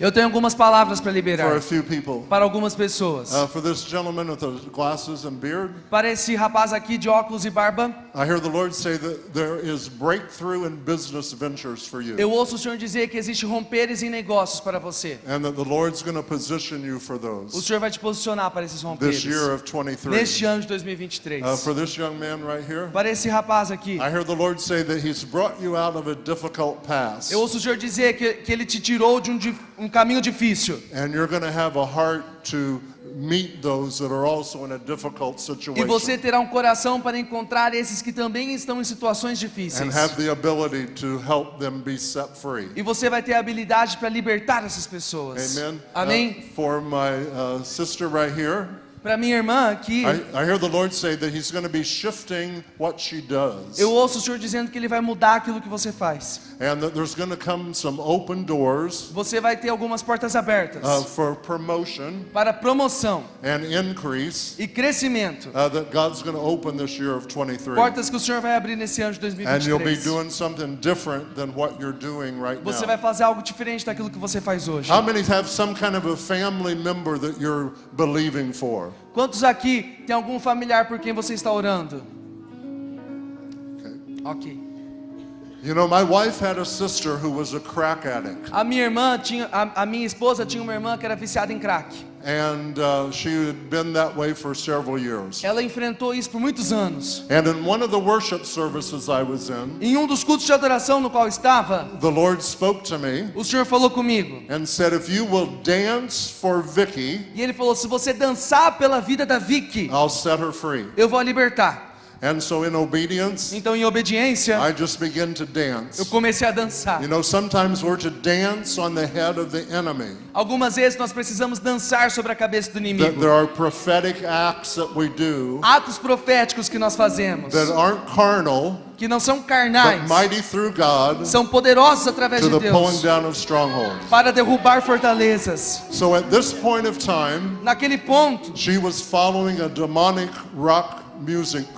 Eu tenho algumas palavras para for liberar a few people. para algumas pessoas. Uh, for this gentleman with the glasses and beard, Para esse rapaz aqui de óculos e barba, I hear the Lord say that there is breakthrough in business ventures for you. eu ouço o Senhor dizer que existe romperes em negócios para você. And that the Lord's going to position you for O those Senhor vai te posicionar para esses this romperes. year of 23. Neste ano de 2023. Uh, for this young man right here, Para esse rapaz aqui, I hear the Lord say that He's brought you out of a difficult past. eu ouço o Senhor dizer que, que Ele te tirou de um, um caminho difícil. And you're going to have a heart to meet those that are also in a difficult E situation. você terá um coração para encontrar esses que também estão em situações difíceis. E você vai ter a habilidade para libertar essas pessoas. Amen. Amém? Uh, for my uh, sister right here, Para minha irmã aqui, I, I hear the Lord say that He's going to be shifting what she does. eu ouço o Senhor dizendo que Ele vai mudar aquilo que você faz. And that there's going to come some open doors Você vai ter algumas portas abertas uh, for promotion para promoção and increase e crescimento. uh, that God's going to open this year of 23. Portas que o Senhor vai abrir nesse ano de And you'll be 2023. doing something different than what you're doing right Você now. vai fazer algo diferente daquilo que você faz hoje. How many have some kind of a family member that you're believing for? Quantos aqui tem algum familiar por quem você está orando? Ok. You know, my wife had a sister who was a crack addict, A minha irmã tinha, a, a minha esposa tinha uma irmã que era viciada em crack. and uh, she had been that way for several years. Ela enfrentou isso por muitos anos. And in one of the worship services I was in, Em um dos cultos de adoração no qual estava, the Lord spoke to me o Senhor falou comigo. and said, If you will dance for Vicky, E ele falou: se você dançar pela vida da Vicky, I'll set her free. eu vou a libertar. And so, in obedience, Então, em obediência, I just began to eu dance. comecei a dançar. You know, sometimes we're to dance on the head of the enemy. Algumas vezes nós precisamos dançar sobre a cabeça do inimigo. there are prophetic acts that we do Atos proféticos que nós fazemos, that aren't carnal, que não são carnais, mighty through God são poderosos através to de the pulling Deus down of strongholds. para derrubar fortalezas. So at this point of time, Naquele ponto, she was following a demonic rock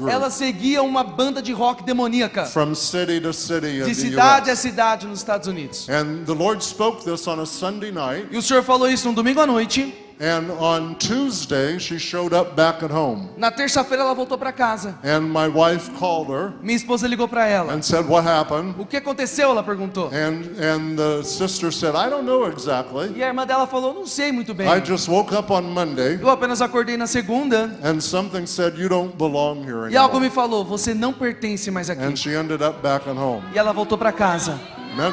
ela group seguia uma banda de rock demoníaca from city to city in de the cidade a cidade nos Estados Unidos. And the Lord spoke this on a Sunday night, E o Senhor falou isso no domingo à noite. And on Tuesday she showed up back at home. Na terça-feira ela voltou para casa. And my wife called her Minha esposa ligou para ela. and said, What happened? O que aconteceu? Ela perguntou. And, and the sister said, I don't know exactly. E a irmã dela falou: Não sei muito bem. I just woke up on Monday Eu apenas acordei na segunda and something said, You don't belong here e algo anymore. me falou: Você não pertence mais And aqui. she ended up back at home. E ela voltou para casa. Amen.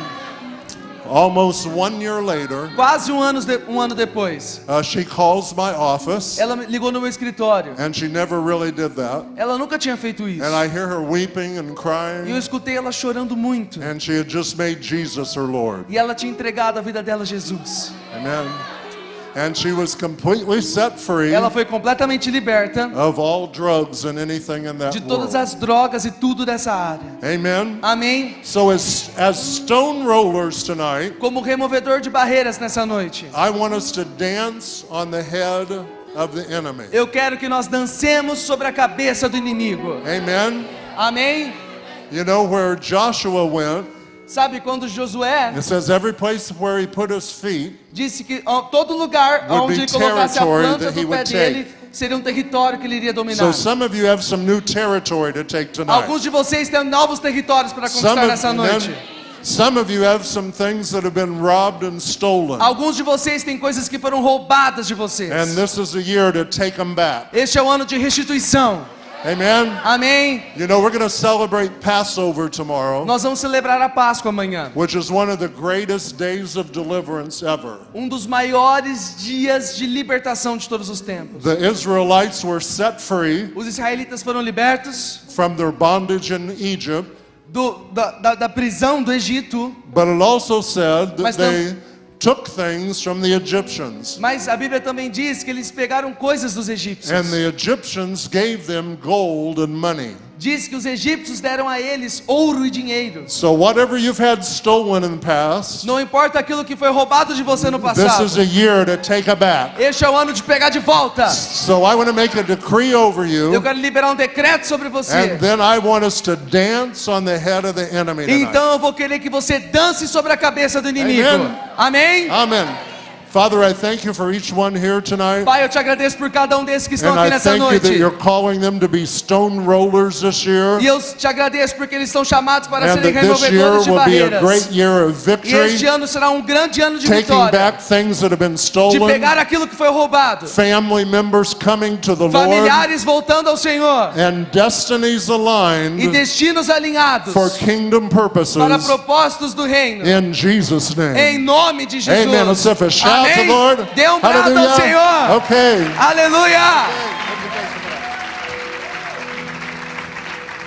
Almost one year later, Quase um ano, de- um ano depois, uh, she calls my office, ela ligou no meu escritório. and she never really did that. Ela nunca tinha feito isso. And I hear her weeping and E eu crying, escutei ela chorando muito. and she had just made Jesus her Lord. E ela tinha entregado a vida dela a Jesus. Amen. And she was completely set free Ela foi completamente liberta of all drugs and anything in that de todas world. as drogas e tudo dessa área. Amen. Amém? So as as stone rollers tonight, Como removedor de barreiras nessa noite. I want us to dance on the head of the enemy. Eu quero que nós dancemos sobre a cabeça do inimigo. Amen. Amém? You know where Joshua went, Sabe quando Josué it says every place where he put his feet, disse que todo lugar onde ele colocasse a planta do pé dele seria um território que ele iria dominar. so some of you have some new territory to take tonight. Alguns de vocês têm novos territórios para Some conquistar of, nessa noite. some of you have some things that have been robbed and stolen. Alguns de vocês têm coisas que foram roubadas de vocês. And this is a year to take them back. Este é o ano de restituição. Amen. Amém? You know, we're going to celebrate Passover tomorrow, Nós vamos celebrar a Páscoa amanhã. which is one of the greatest days of deliverance ever. Um dos maiores dias de libertação de todos os tempos. The Israelites were set free Os israelitas foram libertos from their bondage in Egypt, do- da, da- da prisão do Egito, but it also said that Mas they took things from the Egyptians. mas a Bíblia também diz que eles pegaram coisas dos egípcios. And the Egyptians gave them gold and money. Diz que os egípcios deram a eles ouro e dinheiro. So, whatever you've had stolen in the past, Não importa aquilo que foi roubado de você no this passado. is a year to take it back. Este é o ano de pegar de volta. So, I want to make a decree over Eu you, quero liberar um decreto sobre você. and then I want us to dance on the head of the enemy tonight. Então eu vou querer que você dance sobre a cabeça do inimigo. Amen. Amém? Amen. Father, I thank you for each one here tonight. Pai, eu te agradeço por cada um desses que estão And aqui I nessa thank you that noite. you're calling them to be stone rollers this year. E eu te agradeço porque eles são chamados para And serem that this year removedores de will be a barreiras. great year of E este ano será um grande ano de taking vitória. back things that have been De stolen, pegar aquilo que foi roubado. family members coming to the Lord, Familiares voltando ao Senhor. and destinies E destinos alinhados for kingdom para propósitos do reino. In Jesus' Em nome de Jesus. Amen. Let's have a shout to Amém? the Lord. Dê um brado ao Hallelujah. Senhor. Okay. Aleluia.